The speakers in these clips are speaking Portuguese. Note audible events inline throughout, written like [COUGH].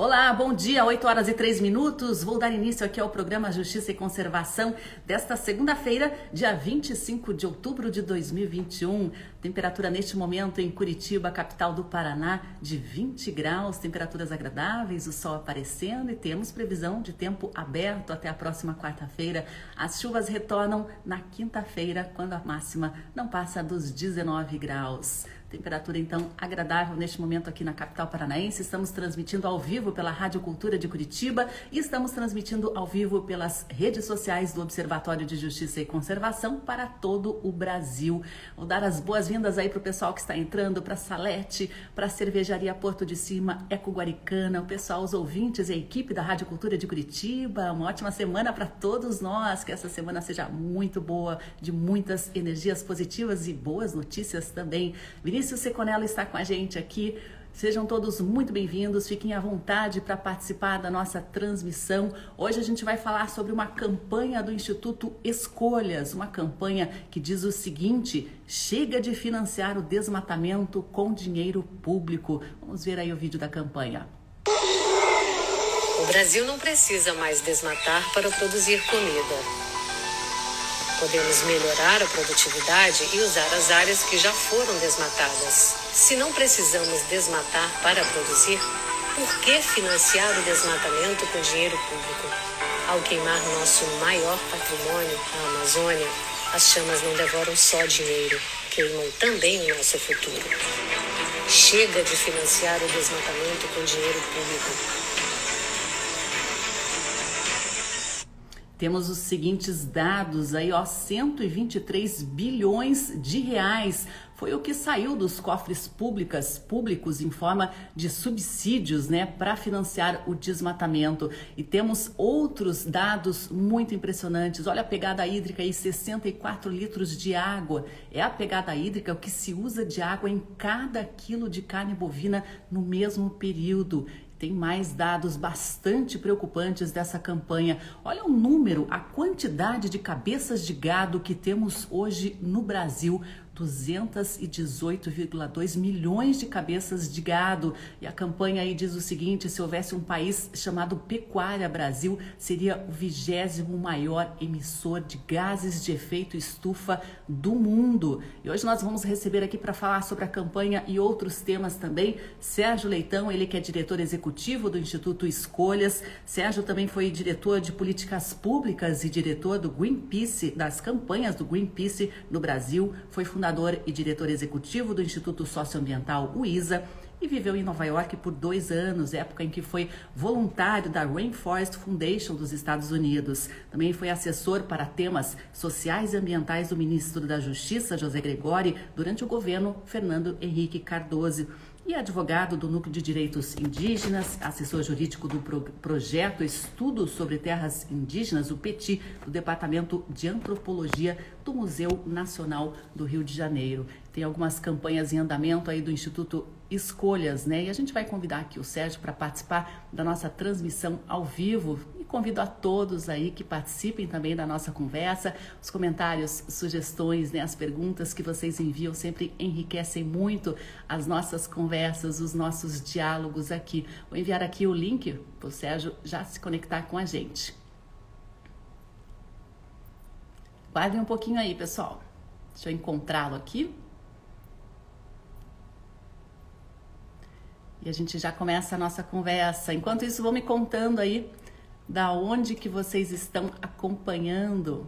Olá, bom dia, 8 horas e 3 minutos. Vou dar início aqui ao programa Justiça e Conservação desta segunda-feira, dia 25 de outubro de 2021. Temperatura neste momento em Curitiba, capital do Paraná, de 20 graus, temperaturas agradáveis, o sol aparecendo e temos previsão de tempo aberto até a próxima quarta-feira. As chuvas retornam na quinta-feira, quando a máxima não passa dos 19 graus. Temperatura então agradável neste momento aqui na capital paranaense. Estamos transmitindo ao vivo pela Rádio Cultura de Curitiba e estamos transmitindo ao vivo pelas redes sociais do Observatório de Justiça e Conservação para todo o Brasil. Vou dar as boas-vindas aí para o pessoal que está entrando, para Salete, para a Cervejaria Porto de Cima, Eco Guaricana, o pessoal, os ouvintes e a equipe da Rádio Cultura de Curitiba. Uma ótima semana para todos nós, que essa semana seja muito boa, de muitas energias positivas e boas notícias também. Vinícius Seconello está com a gente aqui. Sejam todos muito bem-vindos, fiquem à vontade para participar da nossa transmissão. Hoje a gente vai falar sobre uma campanha do Instituto Escolhas, uma campanha que diz o seguinte: chega de financiar o desmatamento com dinheiro público. Vamos ver aí o vídeo da campanha. O Brasil não precisa mais desmatar para produzir comida. Podemos melhorar a produtividade e usar as áreas que já foram desmatadas. Se não precisamos desmatar para produzir, por que financiar o desmatamento com dinheiro público? Ao queimar nosso maior patrimônio, a Amazônia, as chamas não devoram só dinheiro, queimam também o nosso futuro. Chega de financiar o desmatamento com dinheiro público. Temos os seguintes dados aí, ó, 123 bilhões de reais foi o que saiu dos cofres públicas, públicos em forma de subsídios, né, para financiar o desmatamento. E temos outros dados muito impressionantes. Olha a pegada hídrica aí, 64 litros de água. É a pegada hídrica o que se usa de água em cada quilo de carne bovina no mesmo período. Tem mais dados bastante preocupantes dessa campanha. Olha o número, a quantidade de cabeças de gado que temos hoje no Brasil 218,2 milhões de cabeças de gado. E a campanha aí diz o seguinte: se houvesse um país chamado Pecuária Brasil, seria o vigésimo maior emissor de gases de efeito estufa do mundo. E hoje nós vamos receber aqui para falar sobre a campanha e outros temas também Sérgio Leitão, ele que é diretor executivo do Instituto Escolhas. Sérgio também foi diretor de políticas públicas e diretor do Greenpeace, das campanhas do Greenpeace no Brasil. Foi fundador fundador e diretor executivo do Instituto Socioambiental, o ISA, e viveu em Nova York por dois anos, época em que foi voluntário da Rainforest Foundation dos Estados Unidos. Também foi assessor para temas sociais e ambientais do ministro da Justiça, José Gregori, durante o governo Fernando Henrique Cardoso e advogado do Núcleo de Direitos Indígenas, assessor jurídico do pro projeto Estudo sobre Terras Indígenas, o PETI, do Departamento de Antropologia do Museu Nacional do Rio de Janeiro. Tem algumas campanhas em andamento aí do Instituto Escolhas, né? E a gente vai convidar aqui o Sérgio para participar da nossa transmissão ao vivo convido a todos aí que participem também da nossa conversa. Os comentários, sugestões, né, as perguntas que vocês enviam sempre enriquecem muito as nossas conversas, os nossos diálogos aqui. Vou enviar aqui o link para o Sérgio já se conectar com a gente. Guardem um pouquinho aí, pessoal. Deixa eu encontrá-lo aqui. E a gente já começa a nossa conversa. Enquanto isso, vou me contando aí da onde que vocês estão acompanhando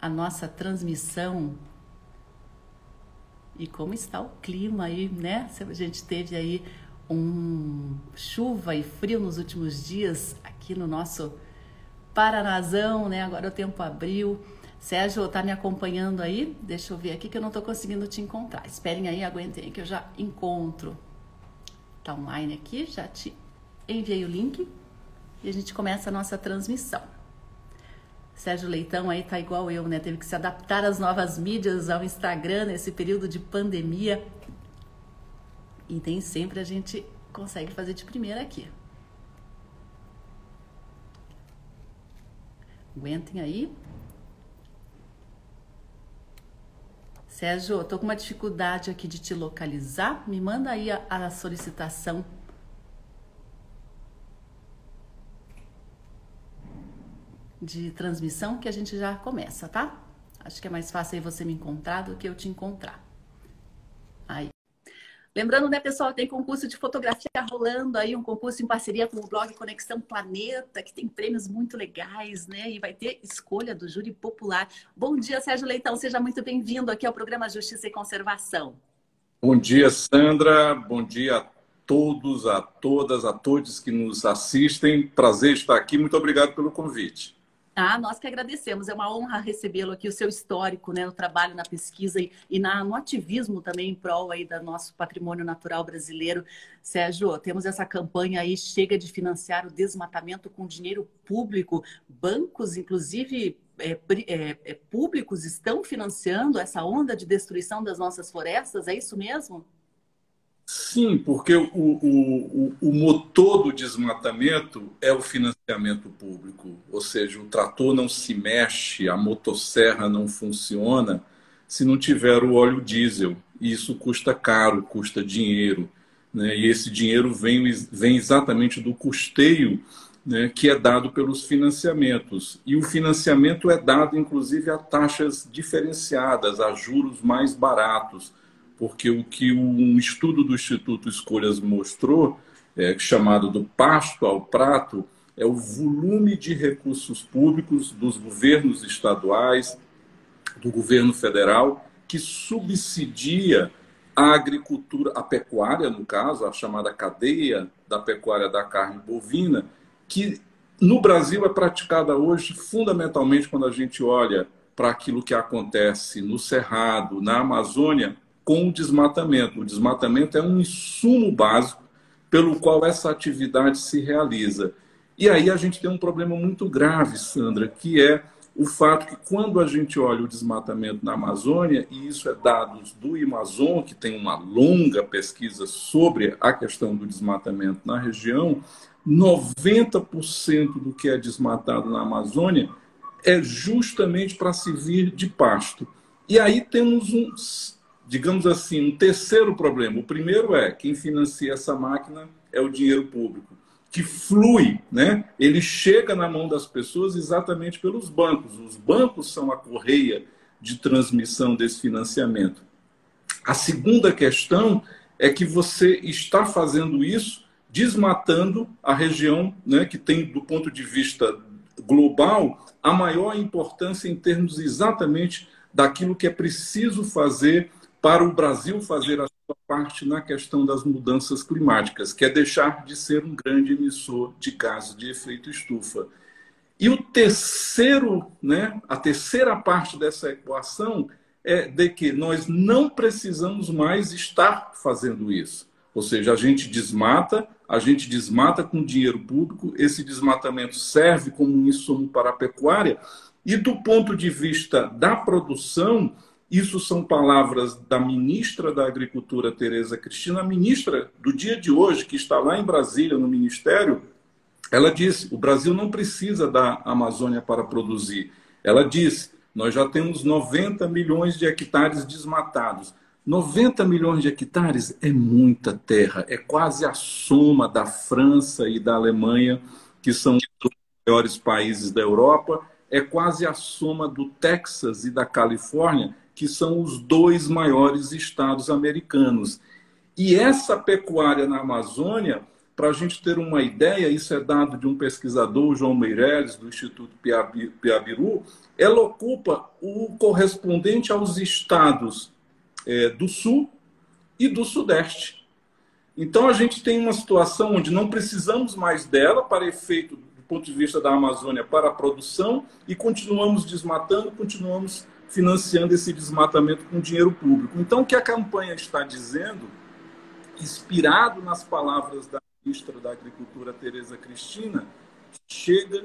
a nossa transmissão e como está o clima aí, né? A gente teve aí um chuva e frio nos últimos dias aqui no nosso Paranazão, né? Agora o tempo abriu. Sérgio, tá me acompanhando aí? Deixa eu ver aqui que eu não tô conseguindo te encontrar. Esperem aí, aguentem que eu já encontro. Tá online aqui, já te enviei o link e a gente começa a nossa transmissão. Sérgio Leitão aí tá igual eu, né? Teve que se adaptar às novas mídias, ao Instagram nesse período de pandemia. E nem sempre a gente consegue fazer de primeira aqui. Aguentem aí. Sérgio, eu tô com uma dificuldade aqui de te localizar. Me manda aí a, a solicitação de transmissão que a gente já começa, tá? Acho que é mais fácil aí você me encontrar do que eu te encontrar. Aí. Lembrando, né, pessoal, tem concurso de fotografia rolando aí, um concurso em parceria com o blog Conexão Planeta, que tem prêmios muito legais, né? E vai ter escolha do júri popular. Bom dia, Sérgio Leitão, seja muito bem-vindo aqui ao programa Justiça e Conservação. Bom dia, Sandra. Bom dia a todos, a todas, a todos que nos assistem. Prazer estar aqui. Muito obrigado pelo convite. Ah, nós que agradecemos. É uma honra recebê-lo aqui, o seu histórico, né, no trabalho, na pesquisa e, e na, no ativismo também em prol aí do nosso patrimônio natural brasileiro. Sérgio, temos essa campanha aí, chega de financiar o desmatamento com dinheiro público. Bancos, inclusive, é, é, é, públicos estão financiando essa onda de destruição das nossas florestas, é isso mesmo? Sim, porque o, o, o, motor do desmatamento é o financiamento público. Ou seja, o trator não se mexe, a motosserra não funciona se não tiver o óleo diesel. E isso custa caro, custa dinheiro. Né? E esse dinheiro vem, vem exatamente do custeio né, que é dado pelos financiamentos. E o financiamento é dado, inclusive, a taxas diferenciadas, a juros mais baratos porque o que um estudo do Instituto Escolhas mostrou, é, chamado do pasto ao prato, é o volume de recursos públicos dos governos estaduais, do governo federal, que subsidia a agricultura, a pecuária, no caso, a chamada cadeia da pecuária da carne bovina, que no Brasil é praticada hoje fundamentalmente quando a gente olha para aquilo que acontece no Cerrado, na Amazônia, com o desmatamento. O desmatamento é um insumo básico pelo qual essa atividade se realiza. E aí a gente tem um problema muito grave, Sandra, que é o fato que quando a gente olha o desmatamento na Amazônia, e isso é dados do Amazon, que tem uma longa pesquisa sobre a questão do desmatamento na região, 90% do que é desmatado na Amazônia é justamente para servir de pasto. E aí temos um digamos assim, um terceiro problema. O primeiro é quem financia essa máquina é o dinheiro público, que flui, né? Ele chega na mão das pessoas exatamente pelos bancos. Os bancos são a correia de transmissão desse financiamento. A segunda questão é que você está fazendo isso desmatando a região, né, que tem do ponto de vista global a maior importância em termos exatamente daquilo que é preciso fazer para o Brasil fazer a sua parte na questão das mudanças climáticas, que é deixar de ser um grande emissor de gases de efeito estufa. E o terceiro, né, a terceira parte dessa equação é de que nós não precisamos mais estar fazendo isso. Ou seja, a gente desmata, a gente desmata com dinheiro público, esse desmatamento serve como um insumo para a pecuária, e do ponto de vista da produção, isso são palavras da ministra da Agricultura, Tereza Cristina, a ministra do dia de hoje, que está lá em Brasília, no Ministério. Ela disse: o Brasil não precisa da Amazônia para produzir. Ela disse: nós já temos 90 milhões de hectares desmatados. 90 milhões de hectares é muita terra, é quase a soma da França e da Alemanha, que são os maiores países da Europa, é quase a soma do Texas e da Califórnia, que são os dois maiores estados americanos. E essa pecuária na Amazônia, para a gente ter uma ideia, isso é dado de um pesquisador, João Meireles, do Instituto Piabiru, ela ocupa o correspondente aos estados é, do Sul e do Sudeste. Então a gente tem uma situação onde não precisamos mais dela para efeito do ponto de vista da Amazônia para a produção e continuamos desmatando, continuamos financiando esse desmatamento com dinheiro público. Então, o que a campanha está dizendo, inspirado nas palavras da ministra da Agricultura, Tereza Cristina, chega a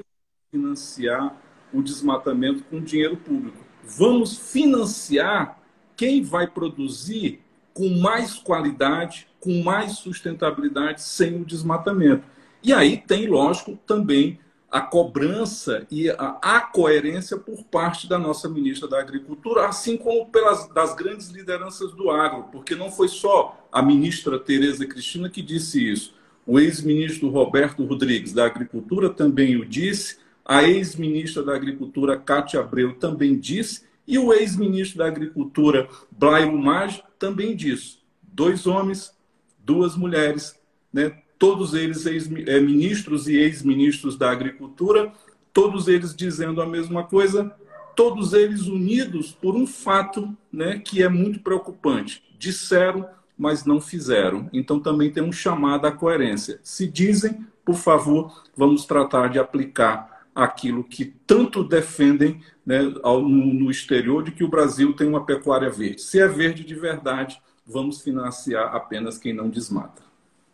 financiar o desmatamento com dinheiro público. Vamos financiar quem vai produzir com mais qualidade, com mais sustentabilidade, sem o desmatamento. E aí tem, lógico, também a cobrança e a, a, coerência por parte da nossa ministra da Agricultura, assim como pelas das grandes lideranças do agro, porque não foi só a ministra Tereza Cristina que disse isso. O ex-ministro Roberto Rodrigues da Agricultura também o disse, a ex-ministra da Agricultura, Cátia Abreu, também disse, e o ex-ministro da Agricultura, Blairo Maggi, também disse. Dois homens, duas mulheres, né? Todos eles ex-ministros e ex-ministros da Agricultura, todos eles dizendo a mesma coisa, todos eles unidos por um fato né, que é muito preocupante. Disseram, mas não fizeram. Então também tem um chamado à coerência. Se dizem, por favor, vamos tratar de aplicar aquilo que tanto defendem né, no exterior de que o Brasil tem uma pecuária verde. Se é verde de verdade, vamos financiar apenas quem não desmata.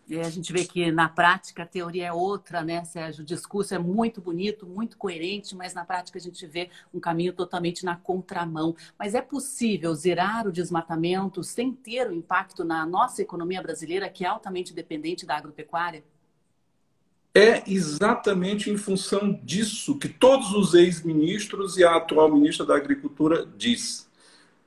E a gente vê que na prática a teoria é outra, né, Sérgio? O discurso é muito bonito, muito coerente, mas na prática a gente vê um caminho totalmente na contramão. Mas é possível zerar o desmatamento sem ter o impacto na nossa economia brasileira, que é altamente dependente da agropecuária? É exatamente em função disso que todos os ex-ministros e a atual ministra da Agricultura diz.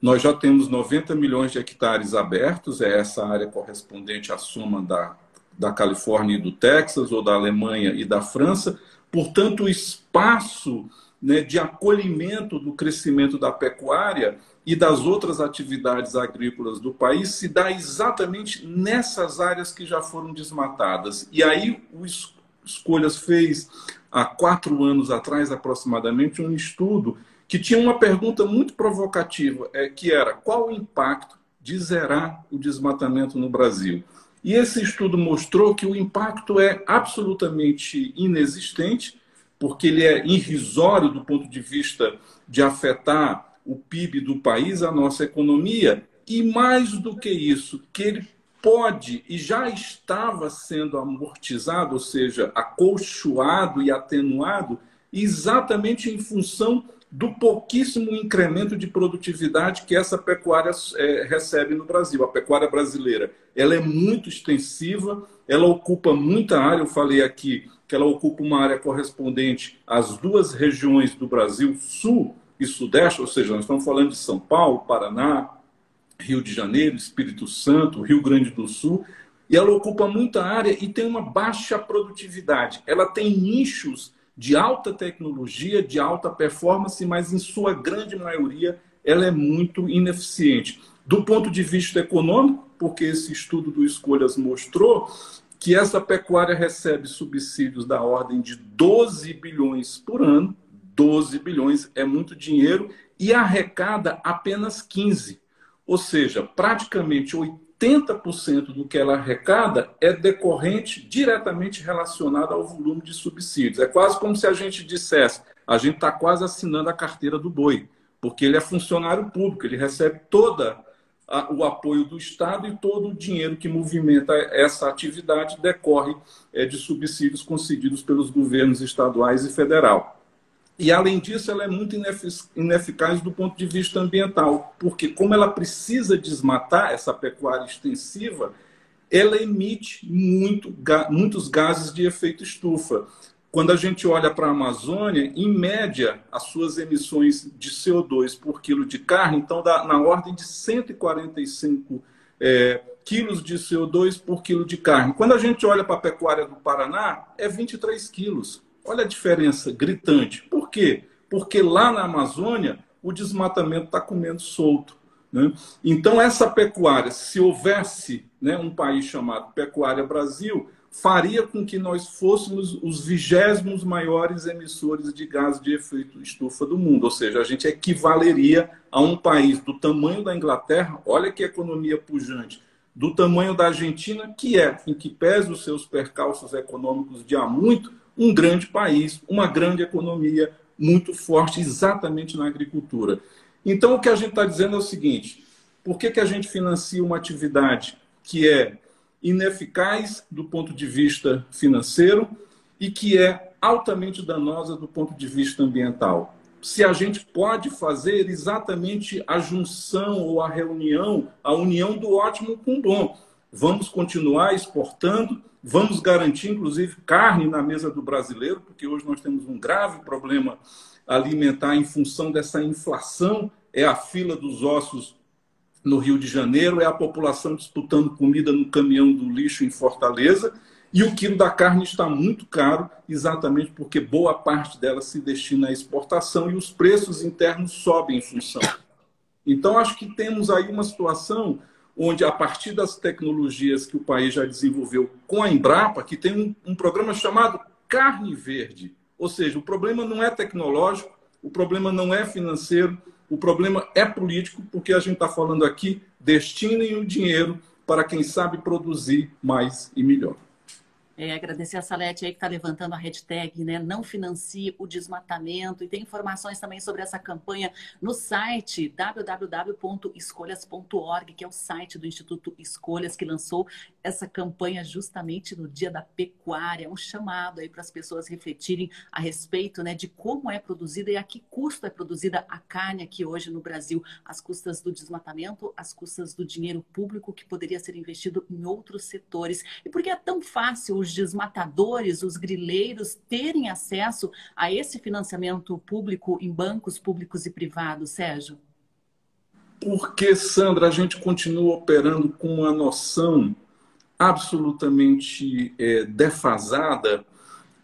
Nós já temos 90 milhões de hectares abertos, é essa área correspondente à soma da da Califórnia e do Texas, ou da Alemanha e da França. Portanto, o espaço né, de acolhimento do crescimento da pecuária e das outras atividades agrícolas do país se dá exatamente nessas áreas que já foram desmatadas. E aí o Escolhas fez, há quatro anos atrás aproximadamente, um estudo que tinha uma pergunta muito provocativa, é, que era qual o impacto de zerar o desmatamento no Brasil? E esse estudo mostrou que o impacto é absolutamente inexistente, porque ele é irrisório do ponto de vista de afetar o PIB do país, a nossa economia, e mais do que isso, que ele pode e já estava sendo amortizado, ou seja, acolchoado e atenuado, exatamente em função do pouquíssimo incremento de produtividade que essa pecuária é, recebe no Brasil. A pecuária brasileira ela é muito extensiva, ela ocupa muita área. Eu falei aqui que ela ocupa uma área correspondente às duas regiões do Brasil, Sul e Sudeste, ou seja, nós estamos falando de São Paulo, Paraná, Rio de Janeiro, Espírito Santo, Rio Grande do Sul, e ela ocupa muita área e tem uma baixa produtividade. Ela tem nichos de alta tecnologia, de alta performance, mas em sua grande maioria ela é muito ineficiente. Do ponto de vista econômico, porque esse estudo do Escolhas mostrou que essa pecuária recebe subsídios da ordem de 12 bilhões por ano, 12 bilhões é muito dinheiro, e arrecada apenas 15. Ou seja, praticamente 80 80% do que ela arrecada é decorrente diretamente relacionado ao volume de subsídios. É quase como se a gente dissesse: a gente está quase assinando a carteira do boi, porque ele é funcionário público, ele recebe toda a, o apoio do Estado e todo o dinheiro que movimenta essa atividade decorre é, de subsídios concedidos pelos governos estaduais e federal. E, além disso, ela é muito ineficaz do ponto de vista ambiental, porque, como ela precisa desmatar essa pecuária extensiva, ela emite muito, muitos gases de efeito estufa. Quando a gente olha para a Amazônia, em média, as suas emissões de CO2 por quilo de carne estão na ordem de 145 é, quilos de CO2 por quilo de carne. Quando a gente olha para a pecuária do Paraná, é 23 quilos. Olha a diferença gritante. Por quê? Porque lá na Amazônia o desmatamento está comendo solto. Né? Então, essa pecuária, se houvesse né, um país chamado Pecuária Brasil, faria com que nós fôssemos os vigésimos maiores emissores de gás de efeito estufa do mundo. Ou seja, a gente equivaleria a um país do tamanho da Inglaterra, olha que economia pujante, do tamanho da Argentina, que é, em que pese os seus percalços econômicos de há muito, um grande país, uma grande economia muito forte exatamente na agricultura. Então, o que a gente está dizendo é o seguinte: por que, que a gente financia uma atividade que é ineficaz do ponto de vista financeiro e que é altamente danosa do ponto de vista ambiental? Se a gente pode fazer exatamente a junção ou a reunião, a união do ótimo com o bom. Vamos continuar exportando, Vamos garantir, inclusive, carne na mesa do brasileiro, porque hoje nós temos um grave problema alimentar em função dessa inflação. É a fila dos ossos no Rio de Janeiro, é a população disputando comida no caminhão do lixo em Fortaleza. E o quilo da carne está muito caro, exatamente porque boa parte dela se destina à exportação e os preços internos sobem em função. Então, acho que temos aí uma situação onde, a partir das tecnologias que o país já desenvolveu com a Embrapa, que tem um, um programa chamado Carne Verde, ou seja, o problema não é tecnológico, o problema não é financeiro, o problema é político, porque a gente está falando aqui, destinem o dinheiro para quem sabe produzir mais e melhor. É, agradecer a Salete aí que está levantando a hashtag, né? Não financie o desmatamento. E tem informações também sobre essa campanha no site www.escolhas.org, que é o site do Instituto Escolhas, que lançou essa campanha justamente no Dia da Pecuária. É um chamado aí para as pessoas refletirem a respeito né, de como é produzida e a que custo é produzida a carne aqui hoje no Brasil. As custas do desmatamento, as custas do dinheiro público que poderia ser investido em outros setores. E por que é tão fácil os desmatadores, os grileiros, terem acesso a esse financiamento público em bancos públicos e privados, Sérgio? Porque, Sandra, a gente continua operando com uma noção absolutamente é, defasada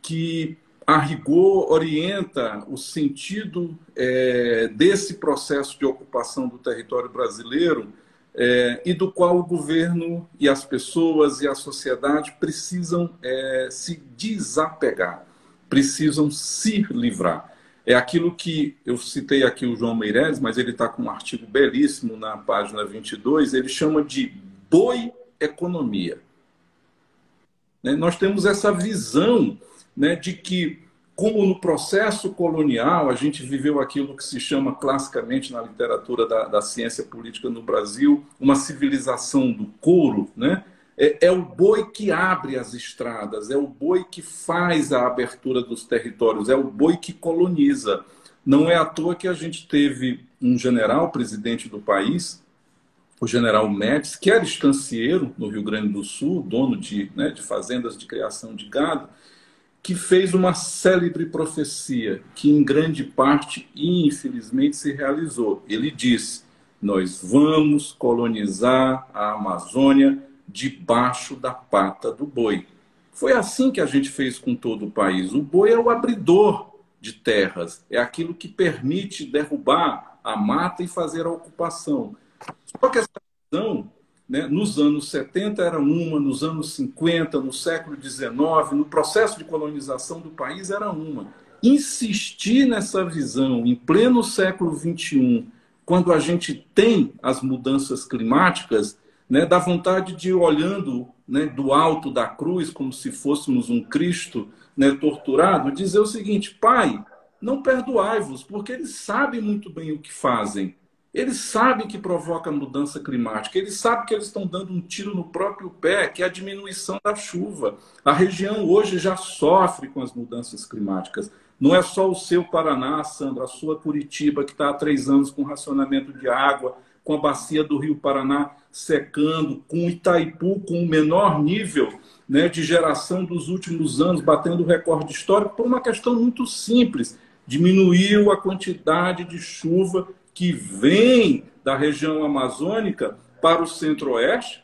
que, a rigor, orienta o sentido é, desse processo de ocupação do território brasileiro é, e do qual o governo e as pessoas e a sociedade precisam é, se desapegar, precisam se livrar. É aquilo que eu citei aqui o João Meireles, mas ele está com um artigo belíssimo na página 22, ele chama de boi economia. Né? Nós temos essa visão né, de que como no processo colonial a gente viveu aquilo que se chama classicamente na literatura da, da ciência política no Brasil, uma civilização do couro, né? É, é, o boi que abre as estradas, é o boi que faz a abertura dos territórios, é o boi que coloniza. Não é à toa que a gente teve um general presidente do país, o general Médici, que era estancieiro no Rio Grande do Sul, dono de, né, de fazendas de criação de gado, que fez uma célebre profecia que, em grande parte, infelizmente, se realizou. Ele disse: Nós vamos colonizar a Amazônia debaixo da pata do boi. Foi assim que a gente fez com todo o país. O boi é o abridor de terras, é aquilo que permite derrubar a mata e fazer a ocupação. Só que essa visão né? Nos anos 70 era uma, nos anos 50, no século XIX, no processo de colonização do país era uma. Insistir nessa visão em pleno século XXI, quando a gente tem as mudanças climáticas, né, dá vontade de ir olhando né, do alto da cruz, como se fôssemos um Cristo né, torturado, dizer o seguinte: Pai, não perdoai-vos, porque eles sabem muito bem o que fazem. Eles sabem que provoca mudança climática, eles sabem que eles estão dando um tiro no próprio pé, que é a diminuição da chuva. A região hoje já sofre com as mudanças climáticas. Não é só o seu Paraná, Sandra, a sua Curitiba, que está há três anos com racionamento de água, com a bacia do Rio Paraná secando, com Itaipu com o menor nível né, de geração dos últimos anos, batendo recorde histórico, por uma questão muito simples. Diminuiu a quantidade de chuva que vem da região amazônica para o centro-oeste,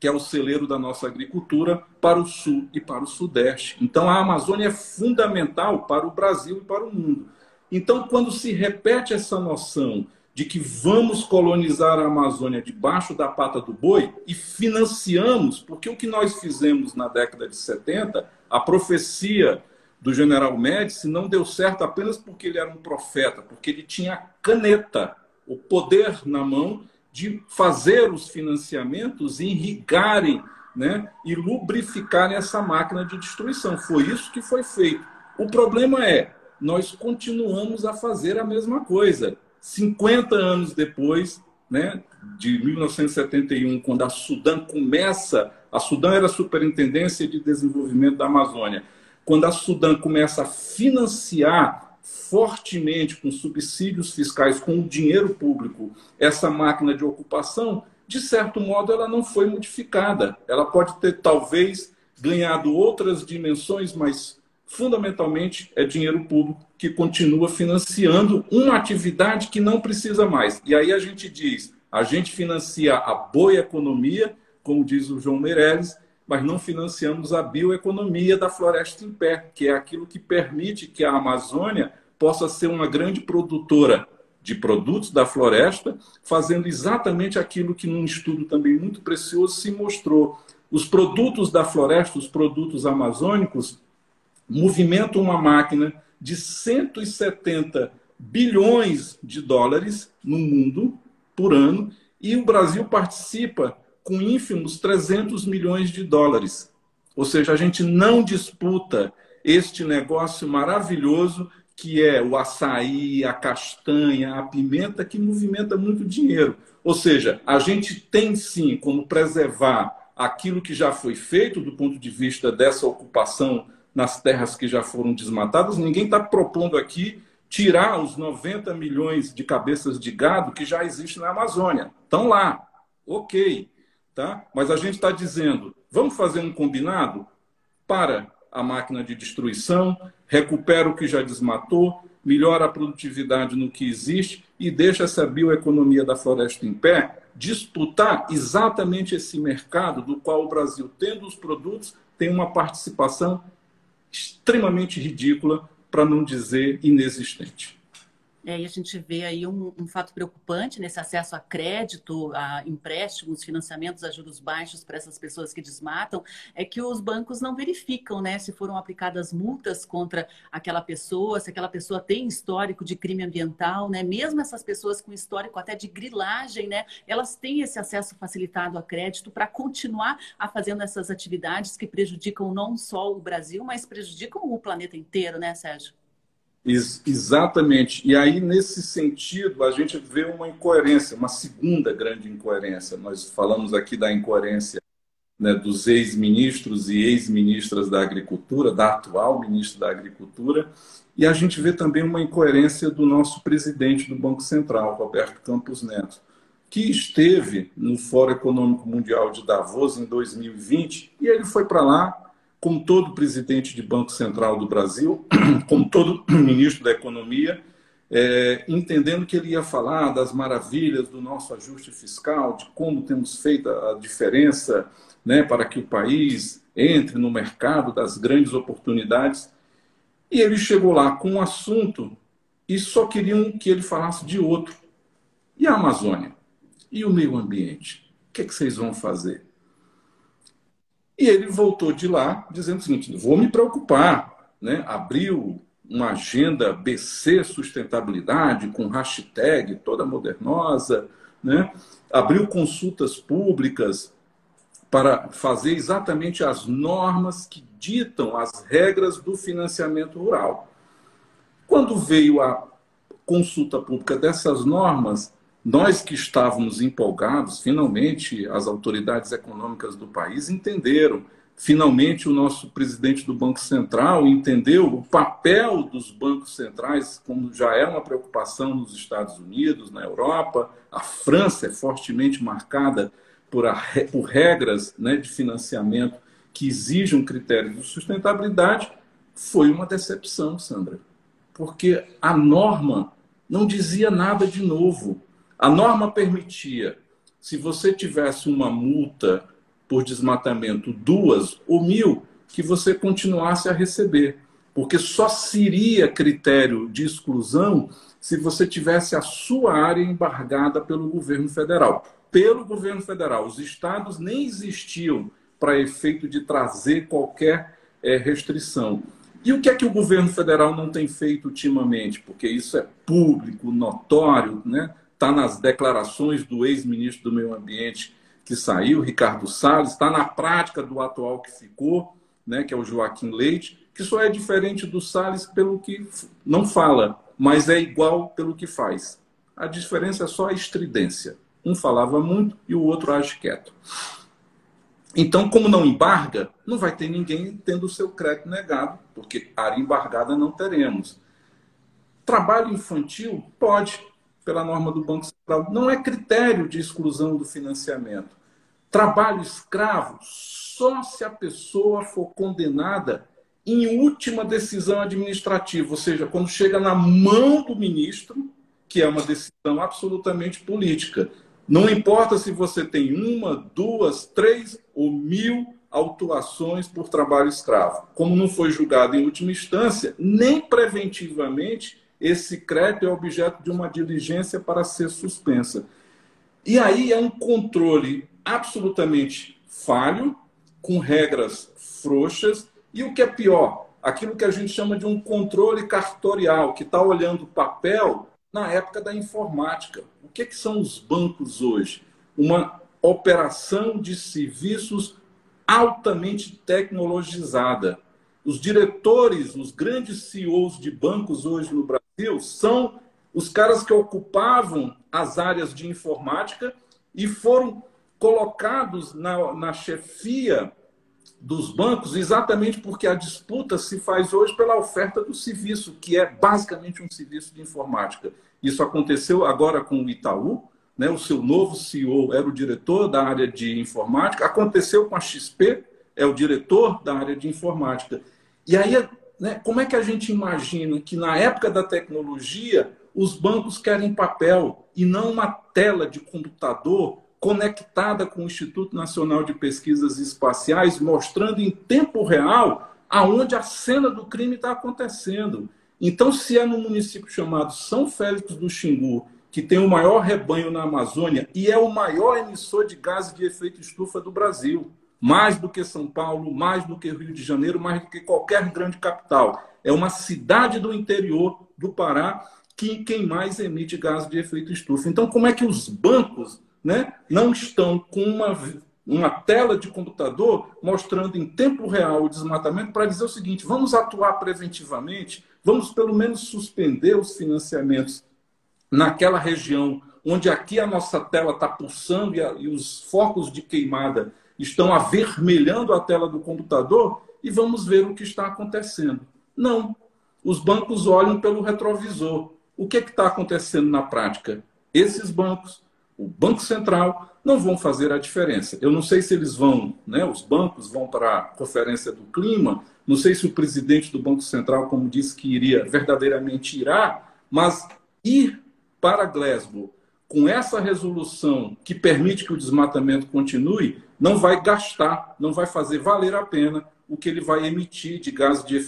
que é o celeiro da nossa agricultura, para o sul e para o sudeste. Então, a Amazônia é fundamental para o Brasil e para o mundo. Então, quando se repete essa noção de que vamos colonizar a Amazônia debaixo da pata do boi e financiamos, porque o que nós fizemos na década de 70, a profecia do general Médici não deu certo apenas porque ele era um profeta, porque ele tinha a caneta, o poder na mão de fazer os financiamentos irrigarem né, e lubrificarem essa máquina de destruição. Foi isso que foi feito. O problema é, nós continuamos a fazer a mesma coisa. 50 anos depois, né, de 1971, quando a Sudã começa, a Sudã era a Superintendência de Desenvolvimento da Amazônia, quando a Sudã começa a financiar fortemente com subsídios fiscais, com o dinheiro público, essa máquina de ocupação, de certo modo ela não foi modificada. Ela pode ter talvez ganhado outras dimensões, mas fundamentalmente é dinheiro público que continua financiando uma atividade que não precisa mais. E aí a gente diz, a gente financia a boa economia, como diz o João Meirelles, mas não financiamos a bioeconomia da floresta em pé, que é aquilo que permite que a Amazônia possa ser uma grande produtora de produtos da floresta, fazendo exatamente aquilo que num estudo também muito precioso se mostrou. Os produtos da floresta, os produtos amazônicos, movimentam uma máquina de 170 bilhões de dólares no mundo por ano e o Brasil participa com ínfimos 300 milhões de dólares. Ou seja, a gente não disputa este negócio maravilhoso que é o açaí, a castanha, a pimenta, que movimenta muito dinheiro. Ou seja, a gente tem sim como preservar aquilo que já foi feito do ponto de vista dessa ocupação nas terras que já foram desmatadas. Ninguém está propondo aqui tirar os 90 milhões de cabeças de gado que já existem na Amazônia. Estão lá, ok. Tá? Mas a gente está dizendo, vamos fazer um combinado para a máquina de destruição, recupera o que já desmatou, melhora a produtividade no que existe e deixa essa bioeconomia da floresta em pé disputar exatamente esse mercado do qual o Brasil, tendo os produtos, tem uma participação extremamente ridícula, para não dizer inexistente. É, e a gente vê aí um, um, fato preocupante nesse acesso a crédito, a empréstimos, financiamentos a juros baixos para essas pessoas que desmatam, é que os bancos não verificam né, se foram aplicadas multas contra aquela pessoa, se aquela pessoa tem histórico de crime ambiental, né? Mesmo essas pessoas com histórico até de grilagem, né? Elas têm esse acesso facilitado a crédito para continuar a fazendo essas atividades que prejudicam não só o Brasil, mas prejudicam o planeta inteiro, né, Sérgio? Ex exatamente. E aí, nesse sentido, a gente vê uma incoerência, uma segunda grande incoerência. Nós falamos aqui da incoerência né, dos ex-ministros e ex-ministras da Agricultura, da atual ministra da Agricultura, e a gente vê também uma incoerência do nosso presidente do Banco Central, Roberto Campos Neto, que esteve no Fórum Econômico Mundial de Davos em 2020, e ele foi para lá como todo presidente de Banco Central do Brasil, [CLEARS THROAT] como todo [CLEARS THROAT] ministro da Economia, é, entendendo que ele ia falar das maravilhas do nosso ajuste fiscal, de como temos feito a diferença né, para que o país entre no mercado das grandes oportunidades. E ele chegou lá com um assunto e só queriam que ele falasse de outro. E a Amazônia? E o meio ambiente? O que, é que vocês vão fazer? E ele voltou de lá dizendo o seguinte: vou me preocupar. Né? Abriu uma agenda BC Sustentabilidade com hashtag toda modernosa, né? abriu consultas públicas para fazer exatamente as normas que ditam as regras do financiamento rural. Quando veio a consulta pública dessas normas, nós que estávamos empolgados, finalmente as autoridades econômicas do país entenderam. Finalmente, o nosso presidente do Banco Central entendeu o papel dos bancos centrais, como já é uma preocupação nos Estados Unidos, na Europa. A França é fortemente marcada por, a, por regras né, de financiamento que exigem um critério de sustentabilidade. Foi uma decepção, Sandra, porque a norma não dizia nada de novo a norma permitia, se você tivesse uma multa por desmatamento, duas ou mil, que você continuasse a receber. Porque só seria critério de exclusão se você tivesse a sua área embargada pelo governo federal. Pelo governo federal. Os estados nem existiam para efeito de trazer qualquer é, restrição. E o que é que o governo federal não tem feito ultimamente? Porque isso é público, notório, né? Está nas declarações do ex-ministro do Meio Ambiente que saiu, Ricardo Salles, está na prática do atual que ficou, né, que é o Joaquim Leite, que só é diferente do Salles pelo que não fala, mas é igual pelo que faz. A diferença é só a estridência. Um falava muito e o outro age quieto. Então, como não embarga, não vai ter ninguém tendo o seu crédito negado, porque área embargada não teremos. Trabalho infantil? Pode pela norma do Banco Central. Não é critério de exclusão do financiamento. Trabalho escravo só se a pessoa for condenada em última decisão administrativa, ou seja, quando chega na mão do ministro, que é uma decisão absolutamente política. Não importa se você tem uma, duas, três ou mil autuações por trabalho escravo. Como não foi julgado em última instância, nem preventivamente esse crédito é objeto de uma diligência para ser suspensa. E aí é um controle absolutamente falho, com regras frouxas, e o que é pior, aquilo que a gente chama de um controle cartorial, que está olhando papel na época da informática. O que, que são os bancos hoje? Uma operação de serviços altamente tecnologizada. Os diretores, os grandes CEOs de bancos hoje no Brasil são os caras que ocupavam as áreas de informática e foram colocados na, na chefia dos bancos exatamente porque a disputa se faz hoje pela oferta do serviço, que é basicamente um serviço de informática. Isso aconteceu agora com o Itaú, né? o seu novo CEO era o diretor da área de informática, aconteceu com a XP, é o diretor da área de informática. E aí, né, como é que a gente imagina que na época da tecnologia os bancos querem papel e não uma tela de computador conectada com o Instituto Nacional de Pesquisas Espaciais, mostrando em tempo real aonde a cena do crime está acontecendo. Então, se é no município chamado São Félix do Xingu, que tem o maior rebanho na Amazônia e é o maior emissor de gases de efeito estufa do Brasil, mais do que São Paulo, mais do que Rio de Janeiro, mais do que qualquer grande capital. É uma cidade do interior do Pará que quem mais emite gases de efeito estufa. Então, como é que os bancos né, não estão com uma, uma tela de computador mostrando em tempo real o desmatamento para dizer o seguinte: vamos atuar preventivamente, vamos pelo menos suspender os financiamentos naquela região onde aqui a nossa tela está pulsando e, a, e os focos de queimada estão avermelhando a tela do computador e vamos ver o que está acontecendo. Não. Os bancos olham pelo retrovisor. O que é está acontecendo na prática? Esses bancos o Banco Central não vão fazer a diferença. Eu não sei se eles vão, né, os bancos vão para a Conferência do Clima, não sei se o presidente do Banco Central, como disse que iria, verdadeiramente irá, mas ir para Glasgow com essa resolução que permite que o desmatamento continue, não vai gastar, não vai fazer valer a pena o que ele vai emitir de gás de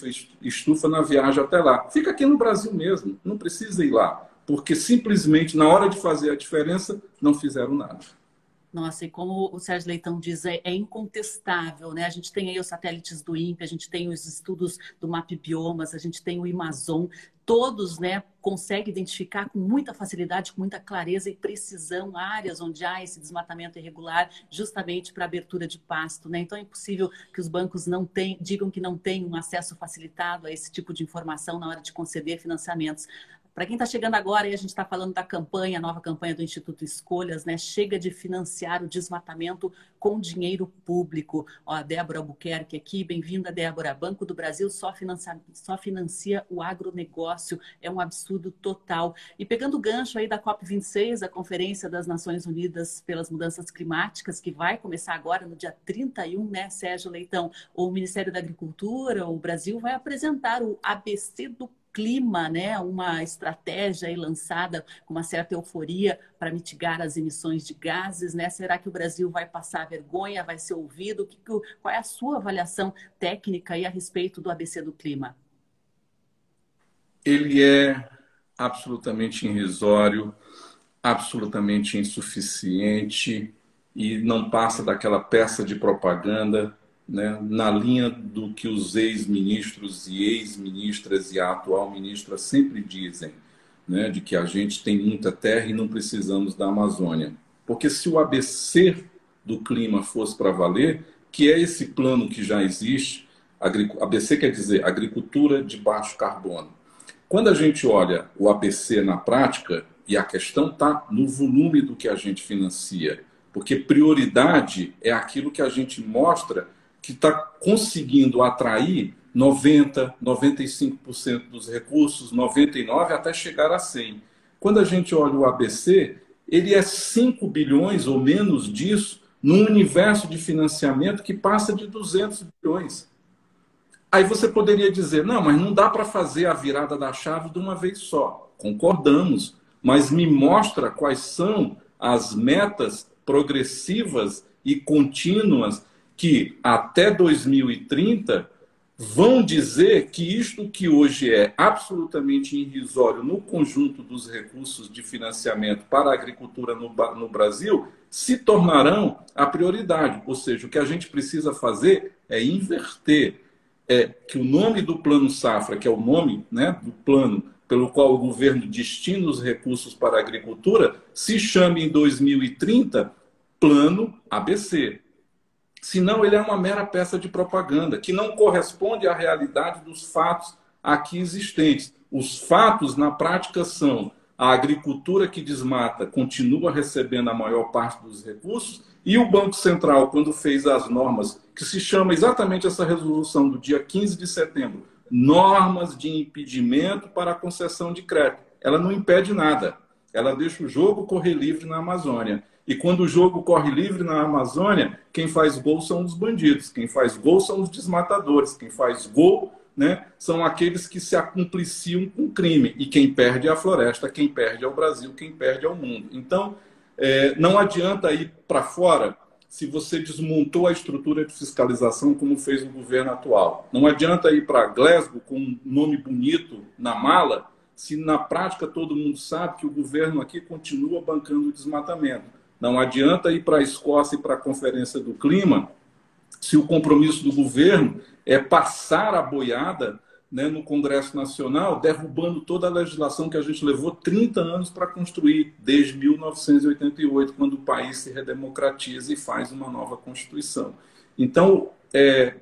estufa na viagem até lá. Fica aqui no Brasil mesmo, não precisa ir lá porque simplesmente na hora de fazer a diferença não fizeram nada. Nossa, e como o Sérgio Leitão diz, é, é, incontestável, né? A gente tem aí os satélites do INPE, a gente tem os estudos do MAP Biomas, a gente tem o Amazon, todos, né, conseguem identificar com muita facilidade, com muita clareza e precisão áreas onde há esse desmatamento irregular, justamente para abertura de pasto, né? Então é impossível que os bancos não tenham, digam que não têm um acesso facilitado a esse tipo de informação na hora de conceder financiamentos. Para quem está chegando agora e a gente está falando da campanha, a nova campanha do Instituto Escolhas, né? Chega de financiar o desmatamento com dinheiro público. Ó, a Débora Albuquerque aqui, bem-vinda, Débora. Banco do Brasil só financia, só financia o agronegócio. É um absurdo total. E pegando o gancho aí da COP26, a Conferência das Nações Unidas pelas Mudanças Climáticas, que vai começar agora no dia 31, né, Sérgio Leitão? O Ministério da Agricultura, o Brasil, vai apresentar o ABC do clima, né, uma estratégia aí lançada com uma certa euforia para mitigar as emissões de gases, né? Será que o Brasil vai passar vergonha, vai ser ouvido? Que, qual é a sua avaliação técnica aí a respeito do ABC do clima? Ele é absolutamente irrisório, absolutamente insuficiente e não passa daquela peça de propaganda né, na linha do que os ex-ministros e ex-ministras e a atual ministra sempre dizem, né, de que a gente tem muita terra e não precisamos da Amazônia. Porque se o ABC do clima fosse para valer, que é esse plano que já existe, ABC quer dizer agricultura de baixo carbono. Quando a gente olha o ABC na prática, e a questão está no volume do que a gente financia, porque prioridade é aquilo que a gente mostra que está conseguindo atrair 90%, 95% dos recursos, 99% até chegar a 100%. Quando a gente olha o ABC, ele é 5 bilhões ou menos disso num universo de financiamento que passa de 200 bilhões. Aí você poderia dizer, não, mas não dá para fazer a virada da chave de uma vez só. Concordamos, mas me mostra quais são as metas progressivas e contínuas que até 2030 vão dizer que isto que hoje é absolutamente irrisório no conjunto dos recursos de financiamento para a agricultura no, no Brasil se tornarão a prioridade. Ou seja, o que a gente precisa fazer é inverter. É que o nome do Plano Safra, que é o nome né, do plano pelo qual o governo destina os recursos para a agricultura, se chame em 2030 Plano ABC. Senão ele é uma mera peça de propaganda, que não corresponde à realidade dos fatos aqui existentes. Os fatos, na prática, são a agricultura que desmata continua recebendo a maior parte dos recursos, e o Banco Central, quando fez as normas, que se chama exatamente essa resolução do dia 15 de setembro, normas de impedimento para a concessão de crédito. Ela não impede nada. Ela deixa o jogo correr livre na Amazônia. E quando o jogo corre livre na Amazônia, quem faz gol são os bandidos, quem faz gol são os desmatadores, quem faz gol né, são aqueles que se acumpliciam com o crime. E quem perde é a floresta, quem perde é o Brasil, quem perde é o mundo. Então, é, não adianta ir para fora se você desmontou a estrutura de fiscalização como fez o governo atual. Não adianta ir para Glasgow com um nome bonito na mala, se na prática todo mundo sabe que o governo aqui continua bancando o desmatamento. Não adianta ir para a Escócia e para a Conferência do Clima se o compromisso do governo é passar a boiada né, no Congresso Nacional, derrubando toda a legislação que a gente levou 30 anos para construir, desde 1988, quando o país se redemocratiza e faz uma nova Constituição. Então, é,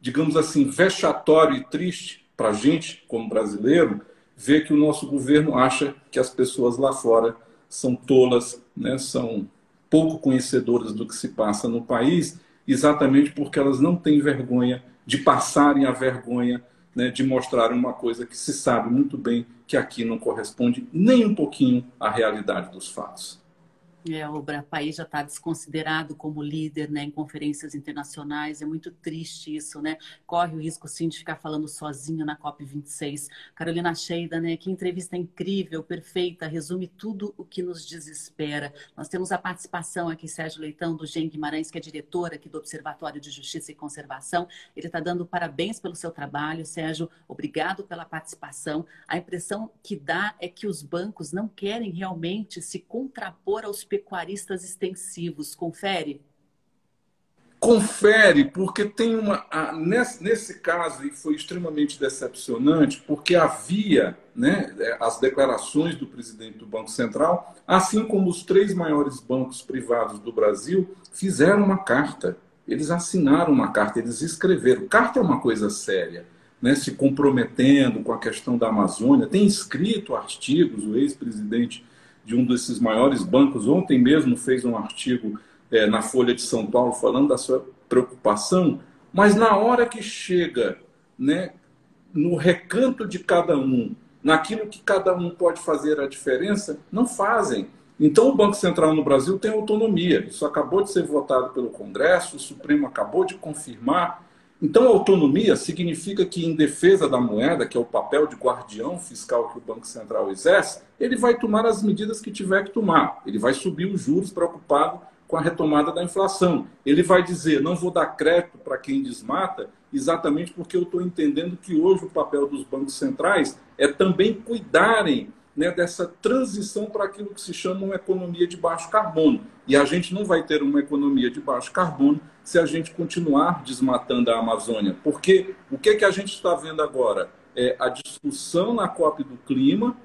digamos assim, vexatório e triste para a gente, como brasileiro, ver que o nosso governo acha que as pessoas lá fora são tolas, né, são pouco conhecedoras do que se passa no país, exatamente porque elas não têm vergonha de passarem a vergonha né, de mostrar uma coisa que se sabe muito bem que aqui não corresponde nem um pouquinho à realidade dos fatos. É, o país já está desconsiderado como líder né, em conferências internacionais. É muito triste isso, né? Corre o risco, sim, de ficar falando sozinho na COP26. Carolina Sheida, né? Que entrevista incrível, perfeita, resume tudo o que nos desespera. Nós temos a participação aqui, Sérgio Leitão, do Gen Guimarães, que é diretor aqui do Observatório de Justiça e Conservação. Ele está dando parabéns pelo seu trabalho. Sérgio, obrigado pela participação. A impressão que dá é que os bancos não querem realmente se contrapor aos pecuaristas extensivos. Confere? Confere, porque tem uma. nesse, nesse caso, e foi extremamente decepcionante, porque havia né, as declarações do presidente do Banco Central, assim como os três maiores bancos privados do Brasil, fizeram uma carta. Eles assinaram uma carta, eles escreveram. Carta é uma coisa séria. Né, se comprometendo com a questão da Amazônia, tem escrito artigos, o ex-presidente de um desses maiores bancos, ontem mesmo fez um artigo é, na Folha de São Paulo falando da sua preocupação, mas na hora que chega né, no recanto de cada um, naquilo que cada um pode fazer a diferença, não fazem. Então, o Banco Central no Brasil tem autonomia. Isso acabou de ser votado pelo Congresso, o Supremo acabou de confirmar. Então, autonomia significa que, em defesa da moeda, que é o papel de guardião fiscal que o Banco Central exerce, ele vai tomar as medidas que tiver que tomar. Ele vai subir os juros preocupado com a retomada da inflação. Ele vai dizer: não vou dar crédito para quem desmata, exatamente porque eu estou entendendo que hoje o papel dos bancos centrais é também cuidarem né, dessa transição para aquilo que se chama uma economia de baixo carbono. E a gente não vai ter uma economia de baixo carbono se a gente continuar desmatando a Amazônia. Porque o que, que a gente está vendo agora? É a discussão na COP do clima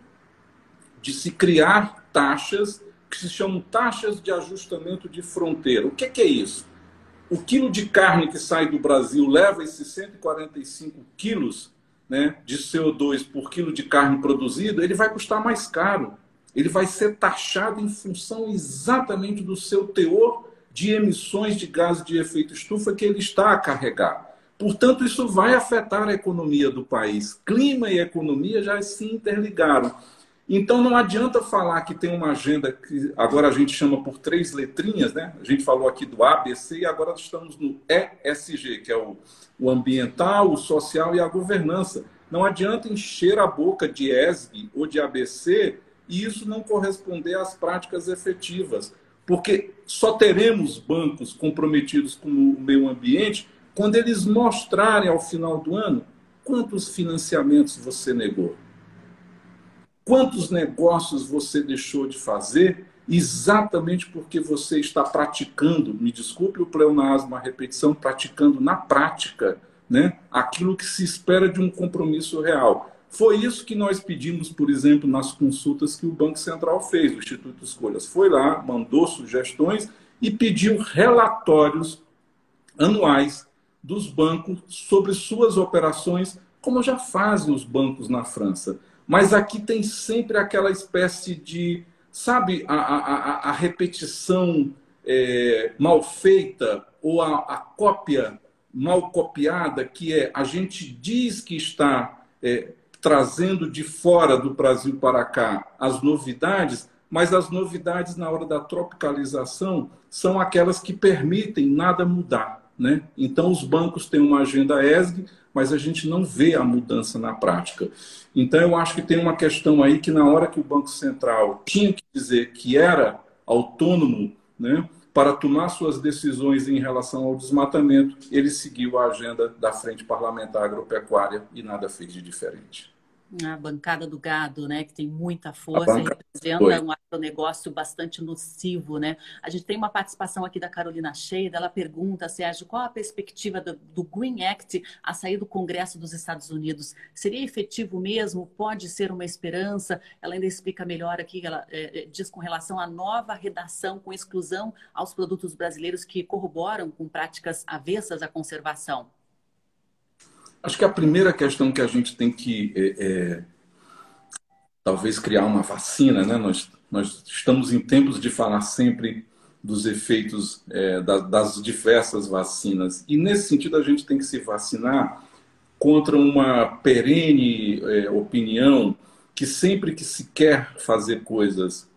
de se criar taxas que se chamam taxas de ajustamento de fronteira. O que, que é isso? O quilo de carne que sai do Brasil leva esses 145 quilos né, de CO2 por quilo de carne produzida, ele vai custar mais caro. Ele vai ser taxado em função exatamente do seu teor de emissões de gases de efeito estufa que ele está a carregar. Portanto, isso vai afetar a economia do país. Clima e economia já se interligaram. Então não adianta falar que tem uma agenda que agora a gente chama por três letrinhas, né? A gente falou aqui do ABC e agora estamos no ESG, que é o, o ambiental, o social e a governança. Não adianta encher a boca de ESG ou de ABC e isso não corresponder às práticas efetivas. Porque só teremos bancos comprometidos com o meio ambiente quando eles mostrarem ao final do ano quantos financiamentos você negou. Quantos negócios você deixou de fazer exatamente porque você está praticando, me desculpe o pleonasmo, a repetição, praticando na prática né, aquilo que se espera de um compromisso real. Foi isso que nós pedimos, por exemplo, nas consultas que o Banco Central fez, o Instituto Escolhas. Foi lá, mandou sugestões e pediu relatórios anuais dos bancos sobre suas operações, como já fazem os bancos na França. Mas aqui tem sempre aquela espécie de, sabe, a, a, a repetição é, mal feita ou a, a, cópia mal copiada, que é a gente diz que está é, trazendo de fora do Brasil para cá as novidades, mas as novidades na hora da tropicalização são aquelas que permitem nada mudar. Né? Então, os bancos têm uma agenda ESG, mas a gente não vê a mudança na prática. Então, eu acho que tem uma questão aí que, na hora que o Banco Central tinha que dizer que era autônomo né, para tomar suas decisões em relação ao desmatamento, ele seguiu a agenda da Frente Parlamentar Agropecuária e nada fez de diferente a bancada do gado, né, que tem muita força representa um agronegócio bastante nocivo, né? A gente tem uma participação aqui da Carolina Sheida, ela pergunta, Sérgio, qual a perspectiva do, do, Green Act a sair do Congresso dos Estados Unidos? Seria efetivo mesmo? Pode ser uma esperança? Ela ainda explica melhor aqui, ela é, diz com relação à nova redação com exclusão aos produtos brasileiros que corroboram com práticas avessas à conservação. Acho que a primeira questão que a gente tem que é, é, talvez criar uma vacina, né? Nós, nós estamos em tempos de falar sempre dos efeitos é, da, das diversas vacinas e nesse sentido a gente tem que se vacinar contra uma perene é, opinião que sempre que se quer fazer coisas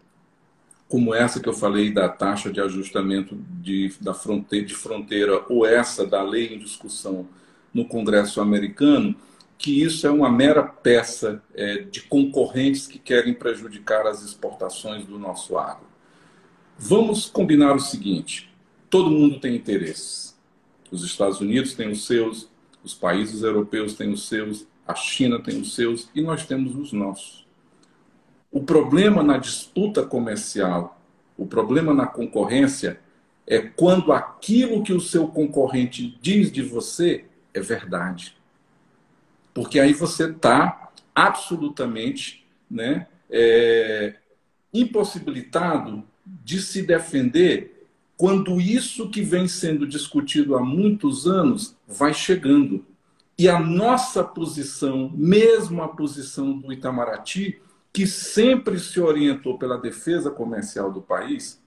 como essa que eu falei da taxa de ajustamento de, da fronteira, de fronteira ou essa da lei em discussão no Congresso americano que isso é uma mera peça é, de concorrentes que querem prejudicar as exportações do nosso agro. Vamos combinar o seguinte: todo mundo tem interesses. Os Estados Unidos têm os seus, os países europeus têm os seus, a China tem os seus e nós temos os nossos. O problema na disputa comercial, o problema na concorrência é quando aquilo que o seu concorrente diz de você é verdade. Porque aí você está absolutamente né, é, impossibilitado de se defender quando isso que vem sendo discutido há muitos anos vai chegando. E a nossa posição, mesmo a posição do Itamaraty, que sempre se orientou pela defesa comercial do país,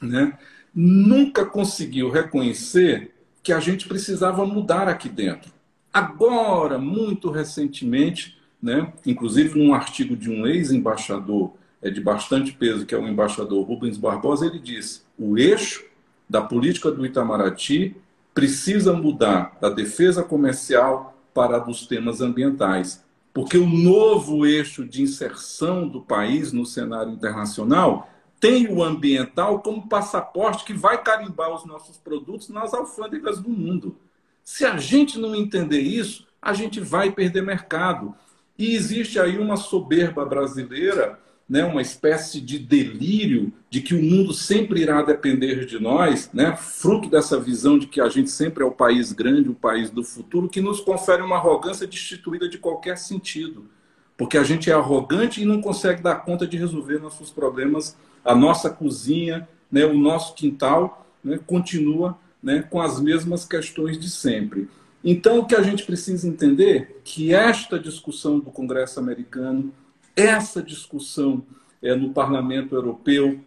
né, nunca conseguiu reconhecer que a gente precisava mudar aqui dentro. Agora, muito recentemente, né, inclusive num artigo de um ex-embaixador é, de bastante peso, que é o embaixador Rubens Barbosa, ele diz: o eixo da política do Itamaraty precisa mudar da defesa comercial para a dos temas ambientais. Porque o novo eixo de inserção do país no cenário internacional tem o ambiental como passaporte que vai carimbar os nossos produtos nas alfândegas do mundo. Se a gente não entender isso, a gente vai perder mercado. E existe aí uma soberba brasileira, né, uma espécie de delírio de que o mundo sempre irá depender de nós, né, fruto dessa visão de que a gente sempre é o país grande, o país do futuro, que nos confere uma arrogância destituída de qualquer sentido. Porque a gente é arrogante e não consegue dar conta de resolver nossos problemas a nossa cozinha, né, o nosso quintal, né, continua né, com as mesmas questões de sempre. Então, o que a gente precisa entender é que esta discussão do Congresso americano, essa discussão é, no Parlamento Europeu,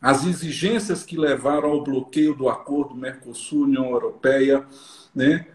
as exigências que levaram ao bloqueio do acordo Mercosul-União Europeia, né,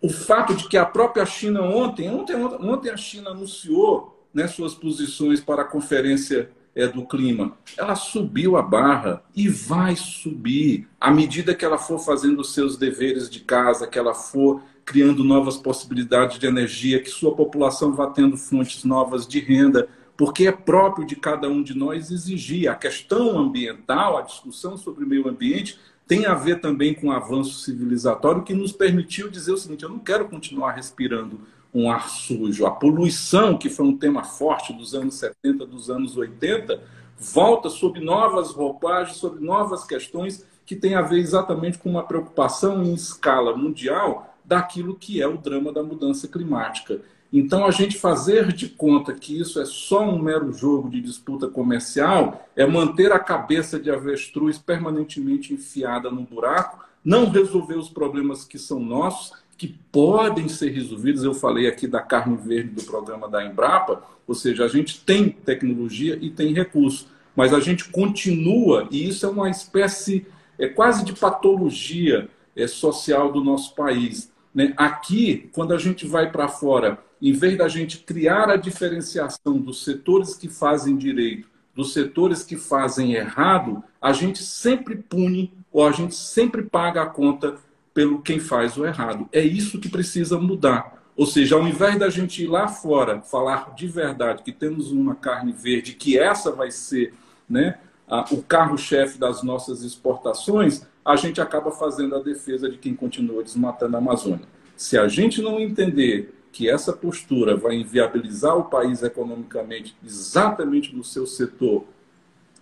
o fato de que a própria China ontem, ontem, ontem a China anunciou né, suas posições para a conferência é, do clima, ela subiu a barra e vai subir. À medida que ela for fazendo os seus deveres de casa, que ela for criando novas possibilidades de energia, que sua população vá tendo fontes novas de renda, porque é próprio de cada um de nós exigir. A questão ambiental, a discussão sobre o meio ambiente, tem a ver também com o avanço civilizatório que nos permitiu dizer o seguinte: eu não quero continuar respirando um ar sujo. A poluição, que foi um tema forte dos anos 70, dos anos 80, volta sob novas roupagens, sob novas questões que têm a ver exatamente com uma preocupação em escala mundial daquilo que é o drama da mudança climática. Então, a gente fazer de conta que isso é só um mero jogo de disputa comercial é manter a cabeça de avestruz permanentemente enfiada no buraco, não resolver os problemas que são nossos, que podem ser resolvidos. Eu falei aqui da carne verde do programa da Embrapa, ou seja, a gente tem tecnologia e tem recurso, mas a gente continua, e isso é uma espécie, é quase de patologia é, social do nosso país. Né? Aqui, quando a gente vai para fora em vez da gente criar a diferenciação dos setores que fazem direito dos setores que fazem errado, a gente sempre pune ou a gente sempre paga a conta pelo quem faz o errado. É isso que precisa mudar. Ou seja, ao invés da gente ir lá fora falar de verdade que temos uma carne verde, que essa vai ser né, a, o carro-chefe das nossas exportações, a gente acaba fazendo a defesa de quem continua desmatando a Amazônia. Se a gente não entender que essa postura vai inviabilizar o país economicamente, exatamente no seu setor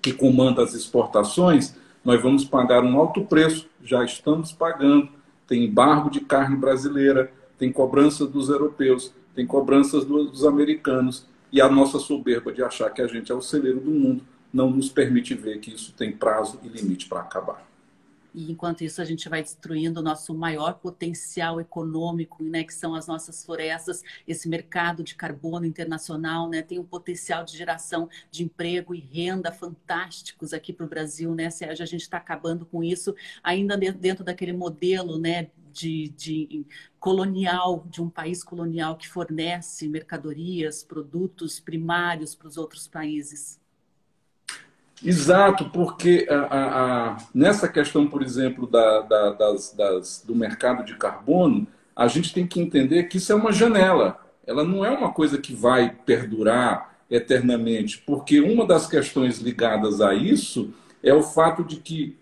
que comanda as exportações, nós vamos pagar um alto preço, já estamos pagando. Tem embargo de carne brasileira, tem cobrança dos europeus, tem cobranças dos americanos, e a nossa soberba de achar que a gente é o celeiro do mundo não nos permite ver que isso tem prazo e limite para acabar. E enquanto isso a gente vai destruindo o nosso maior potencial econômico, né, que são as nossas florestas, esse mercado de carbono internacional, né, tem um potencial de geração de emprego e renda fantásticos aqui para o Brasil, né, Sérgio? A gente está acabando com isso ainda dentro daquele modelo, né, de, de, colonial, de um país colonial que fornece mercadorias, produtos primários para os outros países. Exato, porque a, a, a, nessa questão, por exemplo, da, da, das, das, do mercado de carbono, a gente tem que entender que isso é uma janela. Ela não é uma coisa que vai perdurar eternamente, porque uma das questões ligadas a isso é o fato de que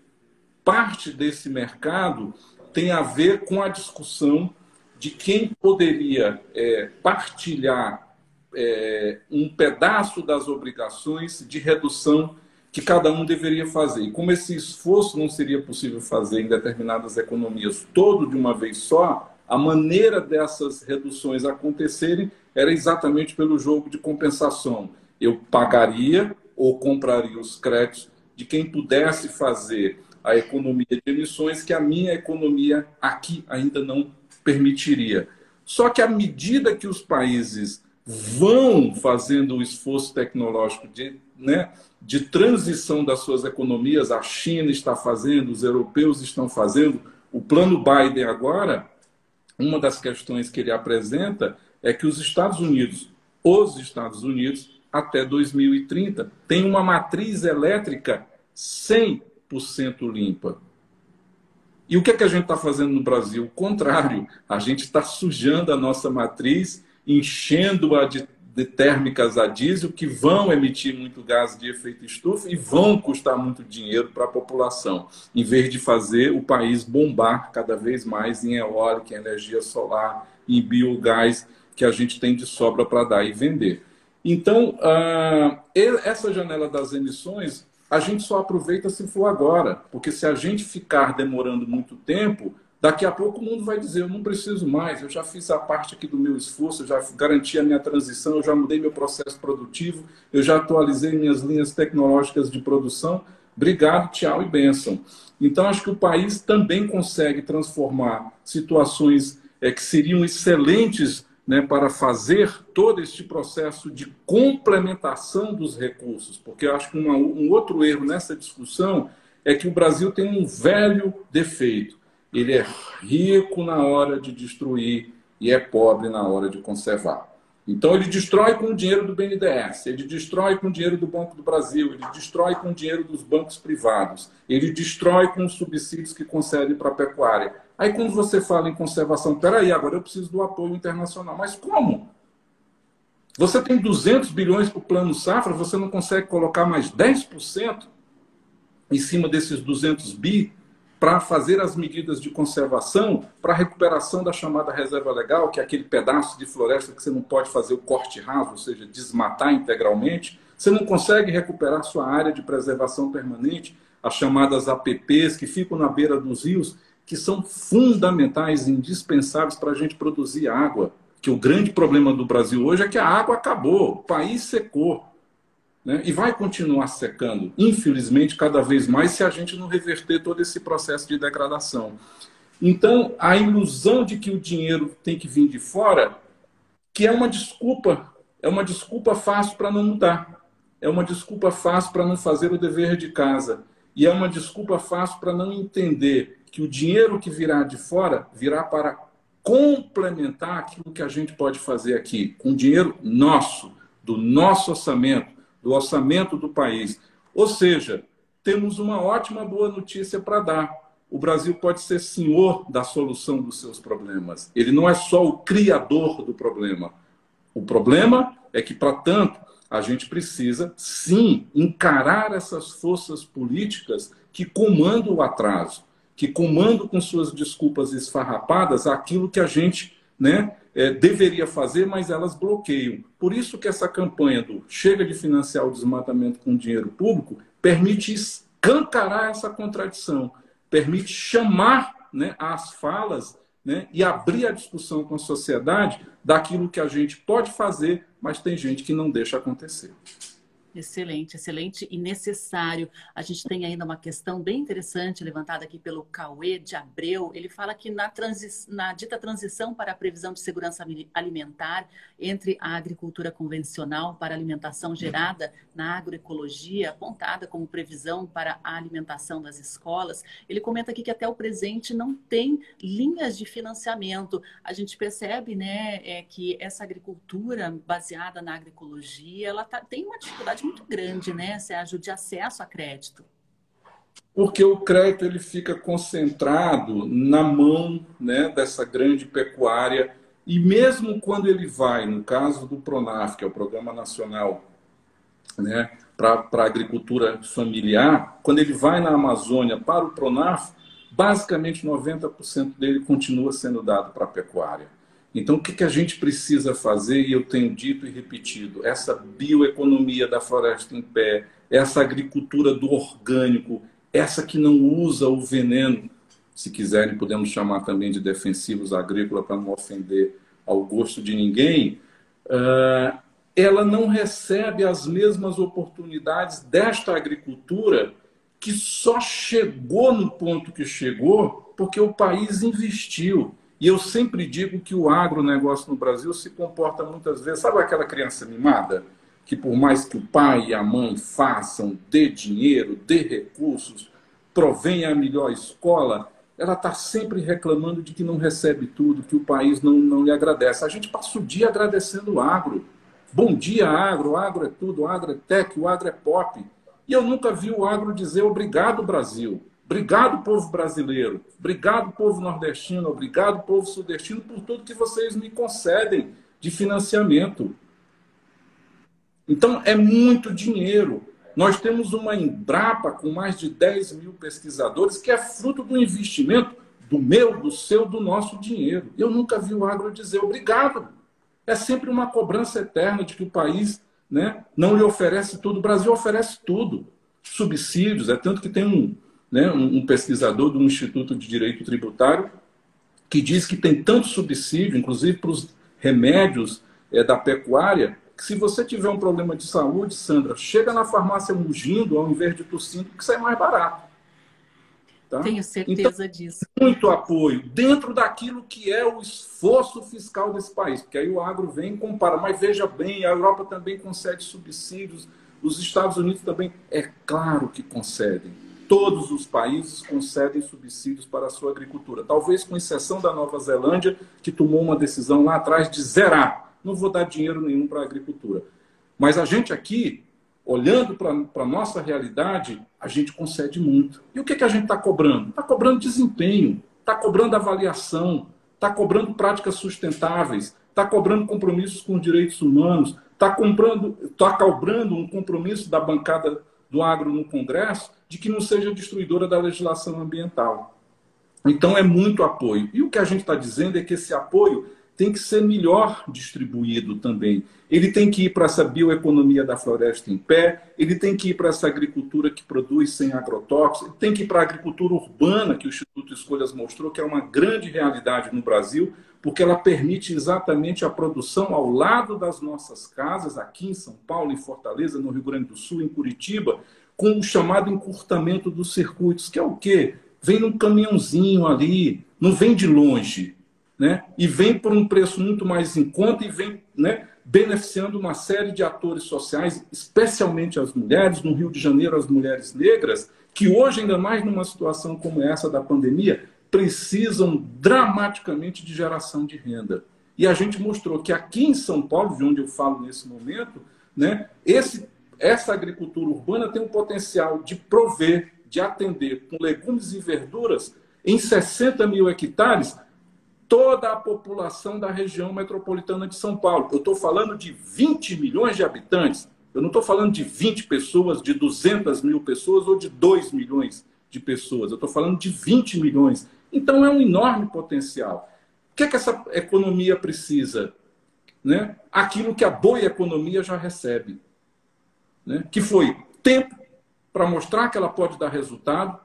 parte desse mercado tem a ver com a discussão de quem poderia é, partilhar é, um pedaço das obrigações de redução que cada um deveria fazer. E como esse esforço não seria possível fazer em determinadas economias todo de uma vez só, a maneira dessas reduções acontecerem era exatamente pelo jogo de compensação. Eu pagaria ou compraria os créditos de quem pudesse fazer a economia de emissões que a minha economia aqui ainda não permitiria. Só que à medida que os países vão fazendo o esforço tecnológico de, né, de transição das suas economias, a China está fazendo, os europeus estão fazendo. O plano Biden agora, uma das questões que ele apresenta é que os Estados Unidos, os Estados Unidos, até 2030, tem uma matriz elétrica 100% limpa. E o que, é que a gente está fazendo no Brasil? O contrário, a gente está sujando a nossa matriz, enchendo-a de de térmicas a diesel que vão emitir muito gás de efeito estufa e vão custar muito dinheiro para a população, em vez de fazer o país bombar cada vez mais em eólica, em energia solar, em biogás, que a gente tem de sobra para dar e vender. Então, uh, essa janela das emissões, a gente só aproveita se for agora, porque se a gente ficar demorando muito tempo, Daqui a pouco o mundo vai dizer: eu não preciso mais, eu já fiz a parte aqui do meu esforço, eu já garanti a minha transição, eu já mudei meu processo produtivo, eu já atualizei minhas linhas tecnológicas de produção. Obrigado, tchau e bênção. Então, acho que o país também consegue transformar situações é, que seriam excelentes né, para fazer todo este processo de complementação dos recursos, porque eu acho que uma, um outro erro nessa discussão é que o Brasil tem um velho defeito ele é rico na hora de destruir e é pobre na hora de conservar. Então ele destrói com o dinheiro do BNDES, ele destrói com o dinheiro do Banco do Brasil, ele destrói com o dinheiro dos bancos privados, ele destrói com os subsídios que concede para a pecuária. Aí quando você fala em conservação, peraí, agora eu preciso do apoio internacional. Mas como? Você tem 200 bilhões para o plano safra, você não consegue colocar mais 10% em cima desses 200 bi para fazer as medidas de conservação, para a recuperação da chamada reserva legal, que é aquele pedaço de floresta que você não pode fazer o corte raso, ou seja, desmatar integralmente. Você não consegue recuperar sua área de preservação permanente, as chamadas APPs, que ficam na beira dos rios, que são fundamentais, indispensáveis para a gente produzir água. Que o grande problema do Brasil hoje é que a água acabou, o país secou. Né? E vai continuar secando, infelizmente, cada vez mais, se a gente não reverter todo esse processo de degradação. Então, a ilusão de que o dinheiro tem que vir de fora, que é uma desculpa, é uma desculpa fácil para não mudar, é uma desculpa fácil para não fazer o dever de casa, e é uma desculpa fácil para não entender que o dinheiro que virá de fora virá para complementar aquilo que a gente pode fazer aqui, com dinheiro nosso, do nosso orçamento, do orçamento do país. Ou seja, temos uma ótima boa notícia para dar. O Brasil pode ser senhor da solução dos seus problemas. Ele não é só o criador do problema. O problema é que, para tanto, a gente precisa, sim, encarar essas forças políticas que comandam o atraso, que comandam com suas desculpas esfarrapadas aquilo que a gente né, é, deveria fazer, mas elas bloqueiam. Por isso que essa campanha do chega de financiar o desmatamento com dinheiro público permite escancarar essa contradição, permite chamar né, as falas né, e abrir a discussão com a sociedade daquilo que a gente pode fazer, mas tem gente que não deixa acontecer. Excelente, excelente e necessário. A gente tem ainda uma questão bem interessante levantada aqui pelo Cauê de Abreu. Ele fala que na, na dita transição para a previsão de segurança alimentar entre a agricultura convencional para alimentação gerada na agroecologia, apontada como previsão para a alimentação das escolas, ele comenta aqui que até o presente não tem linhas de financiamento. A gente percebe né, é, que essa agricultura baseada na agroecologia ela tá, tem uma dificuldade muito grande, né, Sérgio, de acesso a crédito. Porque o crédito ele fica concentrado na mão né, dessa grande pecuária e mesmo quando ele vai, no caso do Pronaf, que é o Programa Nacional né, para a Agricultura Familiar, quando ele vai na Amazônia para o Pronaf, basicamente 90% dele continua sendo dado para a pecuária. Então, o que, que a gente precisa fazer, e eu tenho dito e repetido, essa bioeconomia da floresta em pé, essa agricultura do orgânico, essa que não usa o veneno, se quiserem, podemos chamar também de defensivos agrícolas para não ofender ao gosto de ninguém, uh, ela não recebe as mesmas oportunidades desta agricultura que só chegou no ponto que chegou porque o país investiu. E eu sempre digo que o agronegócio no Brasil se comporta muitas vezes, sabe aquela criança mimada? Que por mais que o pai e a mãe façam, dê dinheiro, dê recursos, provenha a melhor escola, ela está sempre reclamando de que não recebe tudo, que o país não, não lhe agradece. A gente passa o dia agradecendo o agro. Bom dia, agro, o agro é tudo, o agro é tech, o agro é pop. E eu nunca vi o agro dizer obrigado, Brasil. Obrigado, povo brasileiro. Obrigado, povo nordestino. Obrigado, povo sudestino, por tudo que vocês me concedem de financiamento. Então, é muito dinheiro. Nós temos uma Embrapa com mais de 10 mil pesquisadores, que é fruto do investimento do meu, do seu, do nosso dinheiro. Eu nunca vi o agro dizer obrigado. É sempre uma cobrança eterna de que o país né, não lhe oferece tudo. O Brasil oferece tudo. Subsídios, é tanto que tem um, né, um pesquisador do Instituto de Direito Tributário, que diz que tem tanto subsídio, inclusive para os remédios é, da pecuária, que se você tiver um problema de saúde, Sandra, chega na farmácia mugindo ao invés de tossindo, que sai mais barato. Tá? Tenho certeza então, disso. Muito apoio dentro daquilo que é o esforço fiscal desse país, porque aí o agro vem e compara. Mas veja bem, a Europa também concede subsídios, os Estados Unidos também, é claro que concedem todos os países concedem subsídios para a sua agricultura. Talvez com exceção da Nova Zelândia, que tomou uma decisão lá atrás de zerar. Não vou dar dinheiro nenhum para a agricultura. Mas a gente aqui, olhando para a nossa realidade, a gente concede muito. E o que, que a gente está cobrando? Está cobrando desempenho, está cobrando avaliação, está cobrando práticas sustentáveis, está cobrando compromissos com os direitos humanos, está está cobrando um compromisso da bancada do agro no Congresso de que não seja destruidora da legislação ambiental. Então é muito apoio. E o que a gente está dizendo é que esse apoio tem que ser melhor distribuído também. Ele tem que ir para essa bioeconomia da floresta em pé, ele tem que ir para essa agricultura que produz sem agrotóxicos, ele tem que ir para a agricultura urbana, que o Instituto Escolhas mostrou que é uma grande realidade no Brasil, porque ela permite exatamente a produção ao lado das nossas casas, aqui em São Paulo, em Fortaleza, no Rio Grande do Sul, em Curitiba, com o chamado encurtamento dos circuitos, que é o quê? Vem num caminhãozinho ali, não vem de longe, né? e vem por um preço muito mais em conta e vem né, beneficiando uma série de atores sociais, especialmente as mulheres, no Rio de Janeiro, as mulheres negras, que hoje, ainda mais numa situação como essa da pandemia, precisam dramaticamente de geração de renda. E a gente mostrou que aqui em São Paulo, de onde eu falo nesse momento, né, esse, essa agricultura urbana tem um potencial de prover, de atender com legumes e verduras em 60 mil hectares toda a população da região metropolitana de São Paulo. Eu estou falando de 20 milhões de habitantes. Eu não estou falando de 20 pessoas, de 200 mil pessoas ou de 2 milhões de pessoas. Eu estou falando de 20 milhões. Então é um enorme potencial. O que, é que essa economia precisa? Né? Aquilo que a boa economia já recebe. Né? Que foi tempo para mostrar que ela pode dar resultado,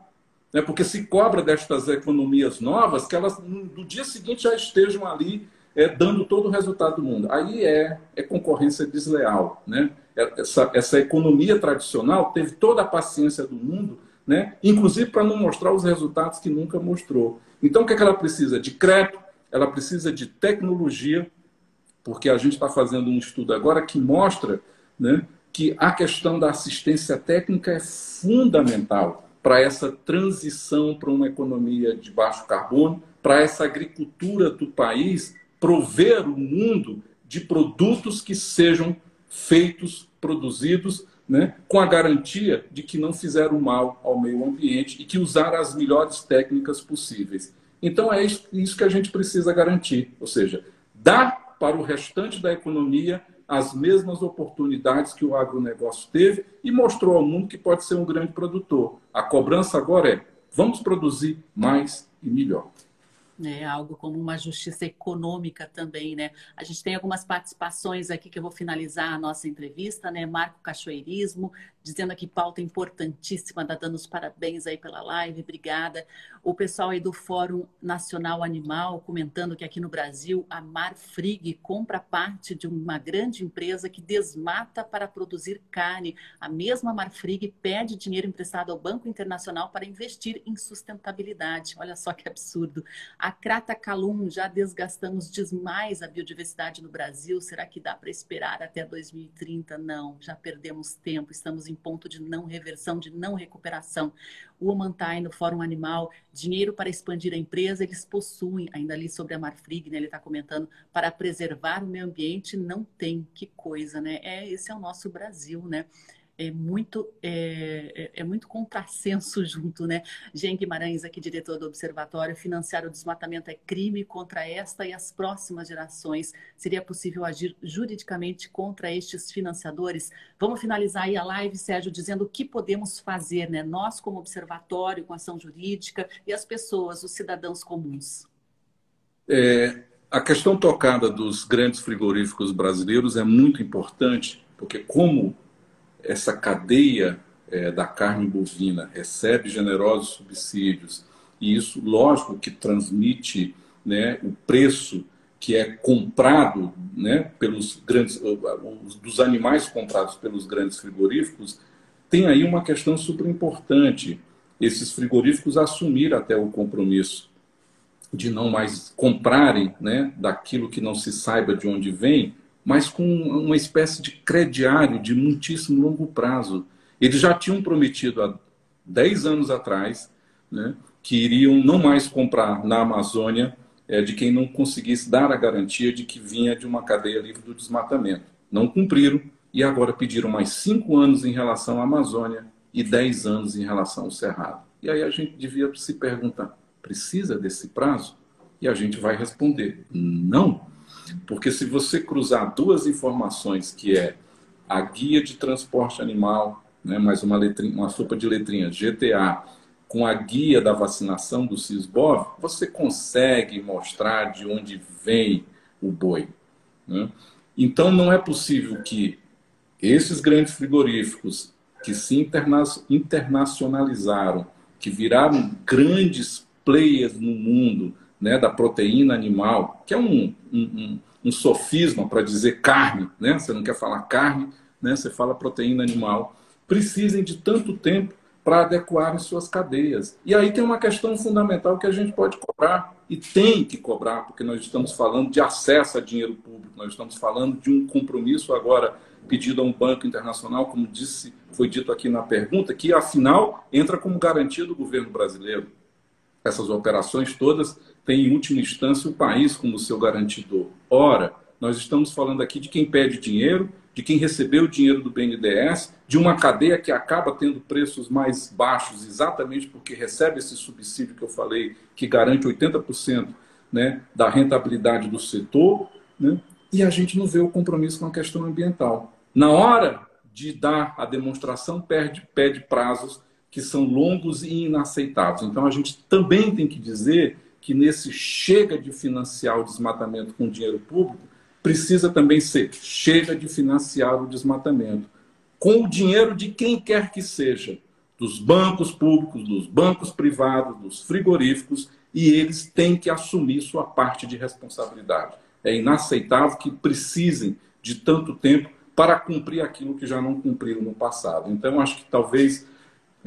né? porque se cobra destas economias novas que elas no dia seguinte já estejam ali é, dando todo o resultado do mundo. Aí é, é concorrência desleal. Né? É, essa, essa economia tradicional teve toda a paciência do mundo, né? inclusive para não mostrar os resultados que nunca mostrou. Então, o que, é que ela precisa? De crédito, ela precisa de tecnologia, porque a gente está fazendo um estudo agora que mostra né, que a questão da assistência técnica é fundamental para essa transição para uma economia de baixo carbono, para essa agricultura do país prover o mundo de produtos que sejam feitos, produzidos, né, com a garantia de que não fizeram mal ao meio ambiente e que usaram as melhores técnicas possíveis. Então é isso que a gente precisa garantir, ou seja, dar para o restante da economia as mesmas oportunidades que o agronegócio teve e mostrou ao mundo que pode ser um grande produtor. A cobrança agora é: vamos produzir mais e melhor né? Algo como uma justiça econômica também, né? A gente tem algumas participações aqui que eu vou finalizar a nossa entrevista, né? Marco Cachoeirismo, dizendo aqui pauta importantíssima, tá dando os parabéns aí pela live, obrigada. O pessoal aí do Fórum Nacional Animal comentando que aqui no Brasil a Marfrig compra parte de uma grande empresa que desmata para produzir carne. A mesma Marfrig pede dinheiro emprestado ao Banco Internacional para investir em sustentabilidade. Olha só que absurdo. A Crata Calum, já desgastamos demais a biodiversidade no Brasil. Será que dá para esperar até 2030? Não, já perdemos tempo. Estamos em ponto de não reversão, de não recuperação. O Omantai, no Fórum Animal, dinheiro para expandir a empresa, eles possuem, ainda ali sobre a Marfrig, né, ele está comentando, para preservar o meio ambiente, não tem. Que coisa, né? É, esse é o nosso Brasil, né? É muito é, é, é, muito contrassenso [LAUGHS] junto, né? Jean Guimarães, aqui diretor do Observatório, financiar o desmatamento é crime contra esta e as próximas gerações. Seria possível agir juridicamente contra estes financiadores? Vamos finalizar aí a live, Sérgio, dizendo o que podemos fazer, né? Nós, como observatório, com ação jurídica e as pessoas, os cidadãos comuns. É, a questão tocada dos grandes frigoríficos brasileiros é muito importante, porque como essa cadeia é, da carne bovina recebe generosos subsídios, e isso, lógico, que transmite né, o preço que é comprado né, pelos grandes, dos animais comprados pelos grandes frigoríficos, tem aí uma questão super importante. Esses frigoríficos assumiram até o compromisso de não mais comprarem né, daquilo que não se saiba de onde vem, mas com uma espécie de crediário de muitíssimo longo prazo. Eles já tinham prometido há 10 anos atrás né, que iriam não mais comprar na Amazônia é, de quem não conseguisse dar a garantia de que vinha de uma cadeia livre do desmatamento. Não cumpriram e agora pediram mais 5 anos em relação à Amazônia e 10 anos em relação ao Cerrado. E aí a gente devia se perguntar: precisa desse prazo? E a gente vai responder: não. Porque se você cruzar duas informações, que é a guia de transporte animal, né, mais uma, letrinha, uma sopa de letrinhas, GTA, com a guia da vacinação do CISBOV, você consegue mostrar de onde vem o boi. Né? Então, não é possível que esses grandes frigoríficos que se interna internacionalizaram, que viraram grandes players no mundo né, da proteína animal, que é um, um, um sofisma para dizer carne, né? você não quer falar carne, né? você fala proteína animal, precisem de tanto tempo para adequarem suas cadeias. E aí tem uma questão fundamental que a gente pode cobrar e tem que cobrar, porque nós estamos falando de acesso a dinheiro público, nós estamos falando de um compromisso agora pedido a um banco internacional, como disse, foi dito aqui na pergunta, que afinal entra como garantia do governo brasileiro. Essas operações todas têm, em última instância, o país como seu garantidor. Ora, nós estamos falando aqui de quem pede dinheiro, de quem recebeu o dinheiro do BNDES, de uma cadeia que acaba tendo preços mais baixos exatamente porque recebe esse subsídio que eu falei, que garante 80% né, da rentabilidade do setor, né, e a gente não vê o compromisso com a questão ambiental. Na hora de dar a demonstração, perde, pede prazos que são longos e inaceitáveis. Então a gente também tem que dizer que nesse chega de financiar o desmatamento com dinheiro público, precisa também ser chega de financiar o desmatamento com o dinheiro de quem quer que seja, dos bancos públicos, dos bancos privados, dos frigoríficos, e eles têm que assumir sua parte de responsabilidade. É inaceitável que precisem de tanto tempo para cumprir aquilo que já não cumpriram no passado. Então, acho que talvez,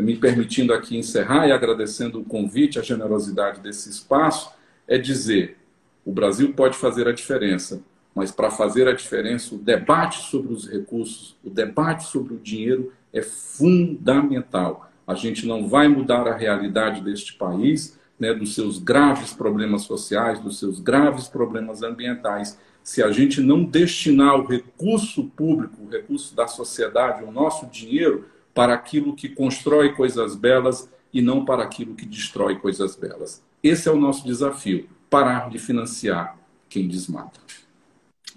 me permitindo aqui encerrar e agradecendo o convite, a generosidade desse espaço, é dizer: o Brasil pode fazer a diferença, mas para fazer a diferença, o debate sobre os recursos, o debate sobre o dinheiro é fundamental. A gente não vai mudar a realidade deste país, né, dos seus graves problemas sociais, dos seus graves problemas ambientais, se a gente não destinar o recurso público, o recurso da sociedade, o nosso dinheiro, para aquilo que constrói coisas belas e não para aquilo que destrói coisas belas. Esse é o nosso desafio: parar de financiar quem desmata.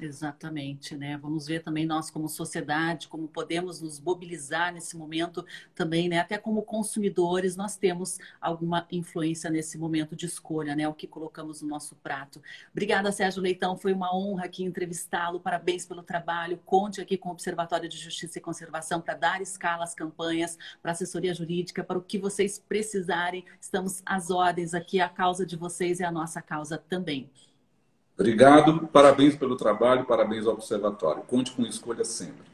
Exatamente, né? Vamos ver também nós como sociedade, como podemos nos mobilizar nesse momento também, né? Até como consumidores, nós temos alguma influência nesse momento de escolha, né? O que colocamos no nosso prato. Obrigada, Sérgio Leitão. Foi uma honra aqui entrevistá-lo. Parabéns pelo trabalho. Conte aqui com o Observatório de Justiça e Conservação para dar escala às campanhas, para assessoria jurídica, para o que vocês precisarem. Estamos às ordens aqui. A causa de vocês é a nossa causa também. Obrigado, parabéns pelo trabalho, parabéns ao Observatório. Conte com escolha sempre.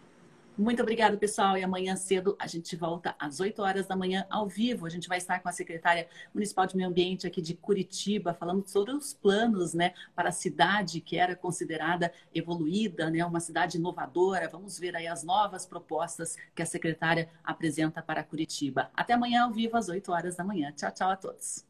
Muito obrigada, pessoal. E amanhã cedo a gente volta às 8 horas da manhã ao vivo. A gente vai estar com a secretária municipal de Meio Ambiente aqui de Curitiba, falando sobre os planos, né, para a cidade que era considerada evoluída, né, uma cidade inovadora. Vamos ver aí as novas propostas que a secretária apresenta para Curitiba. Até amanhã ao vivo às 8 horas da manhã. Tchau, tchau a todos.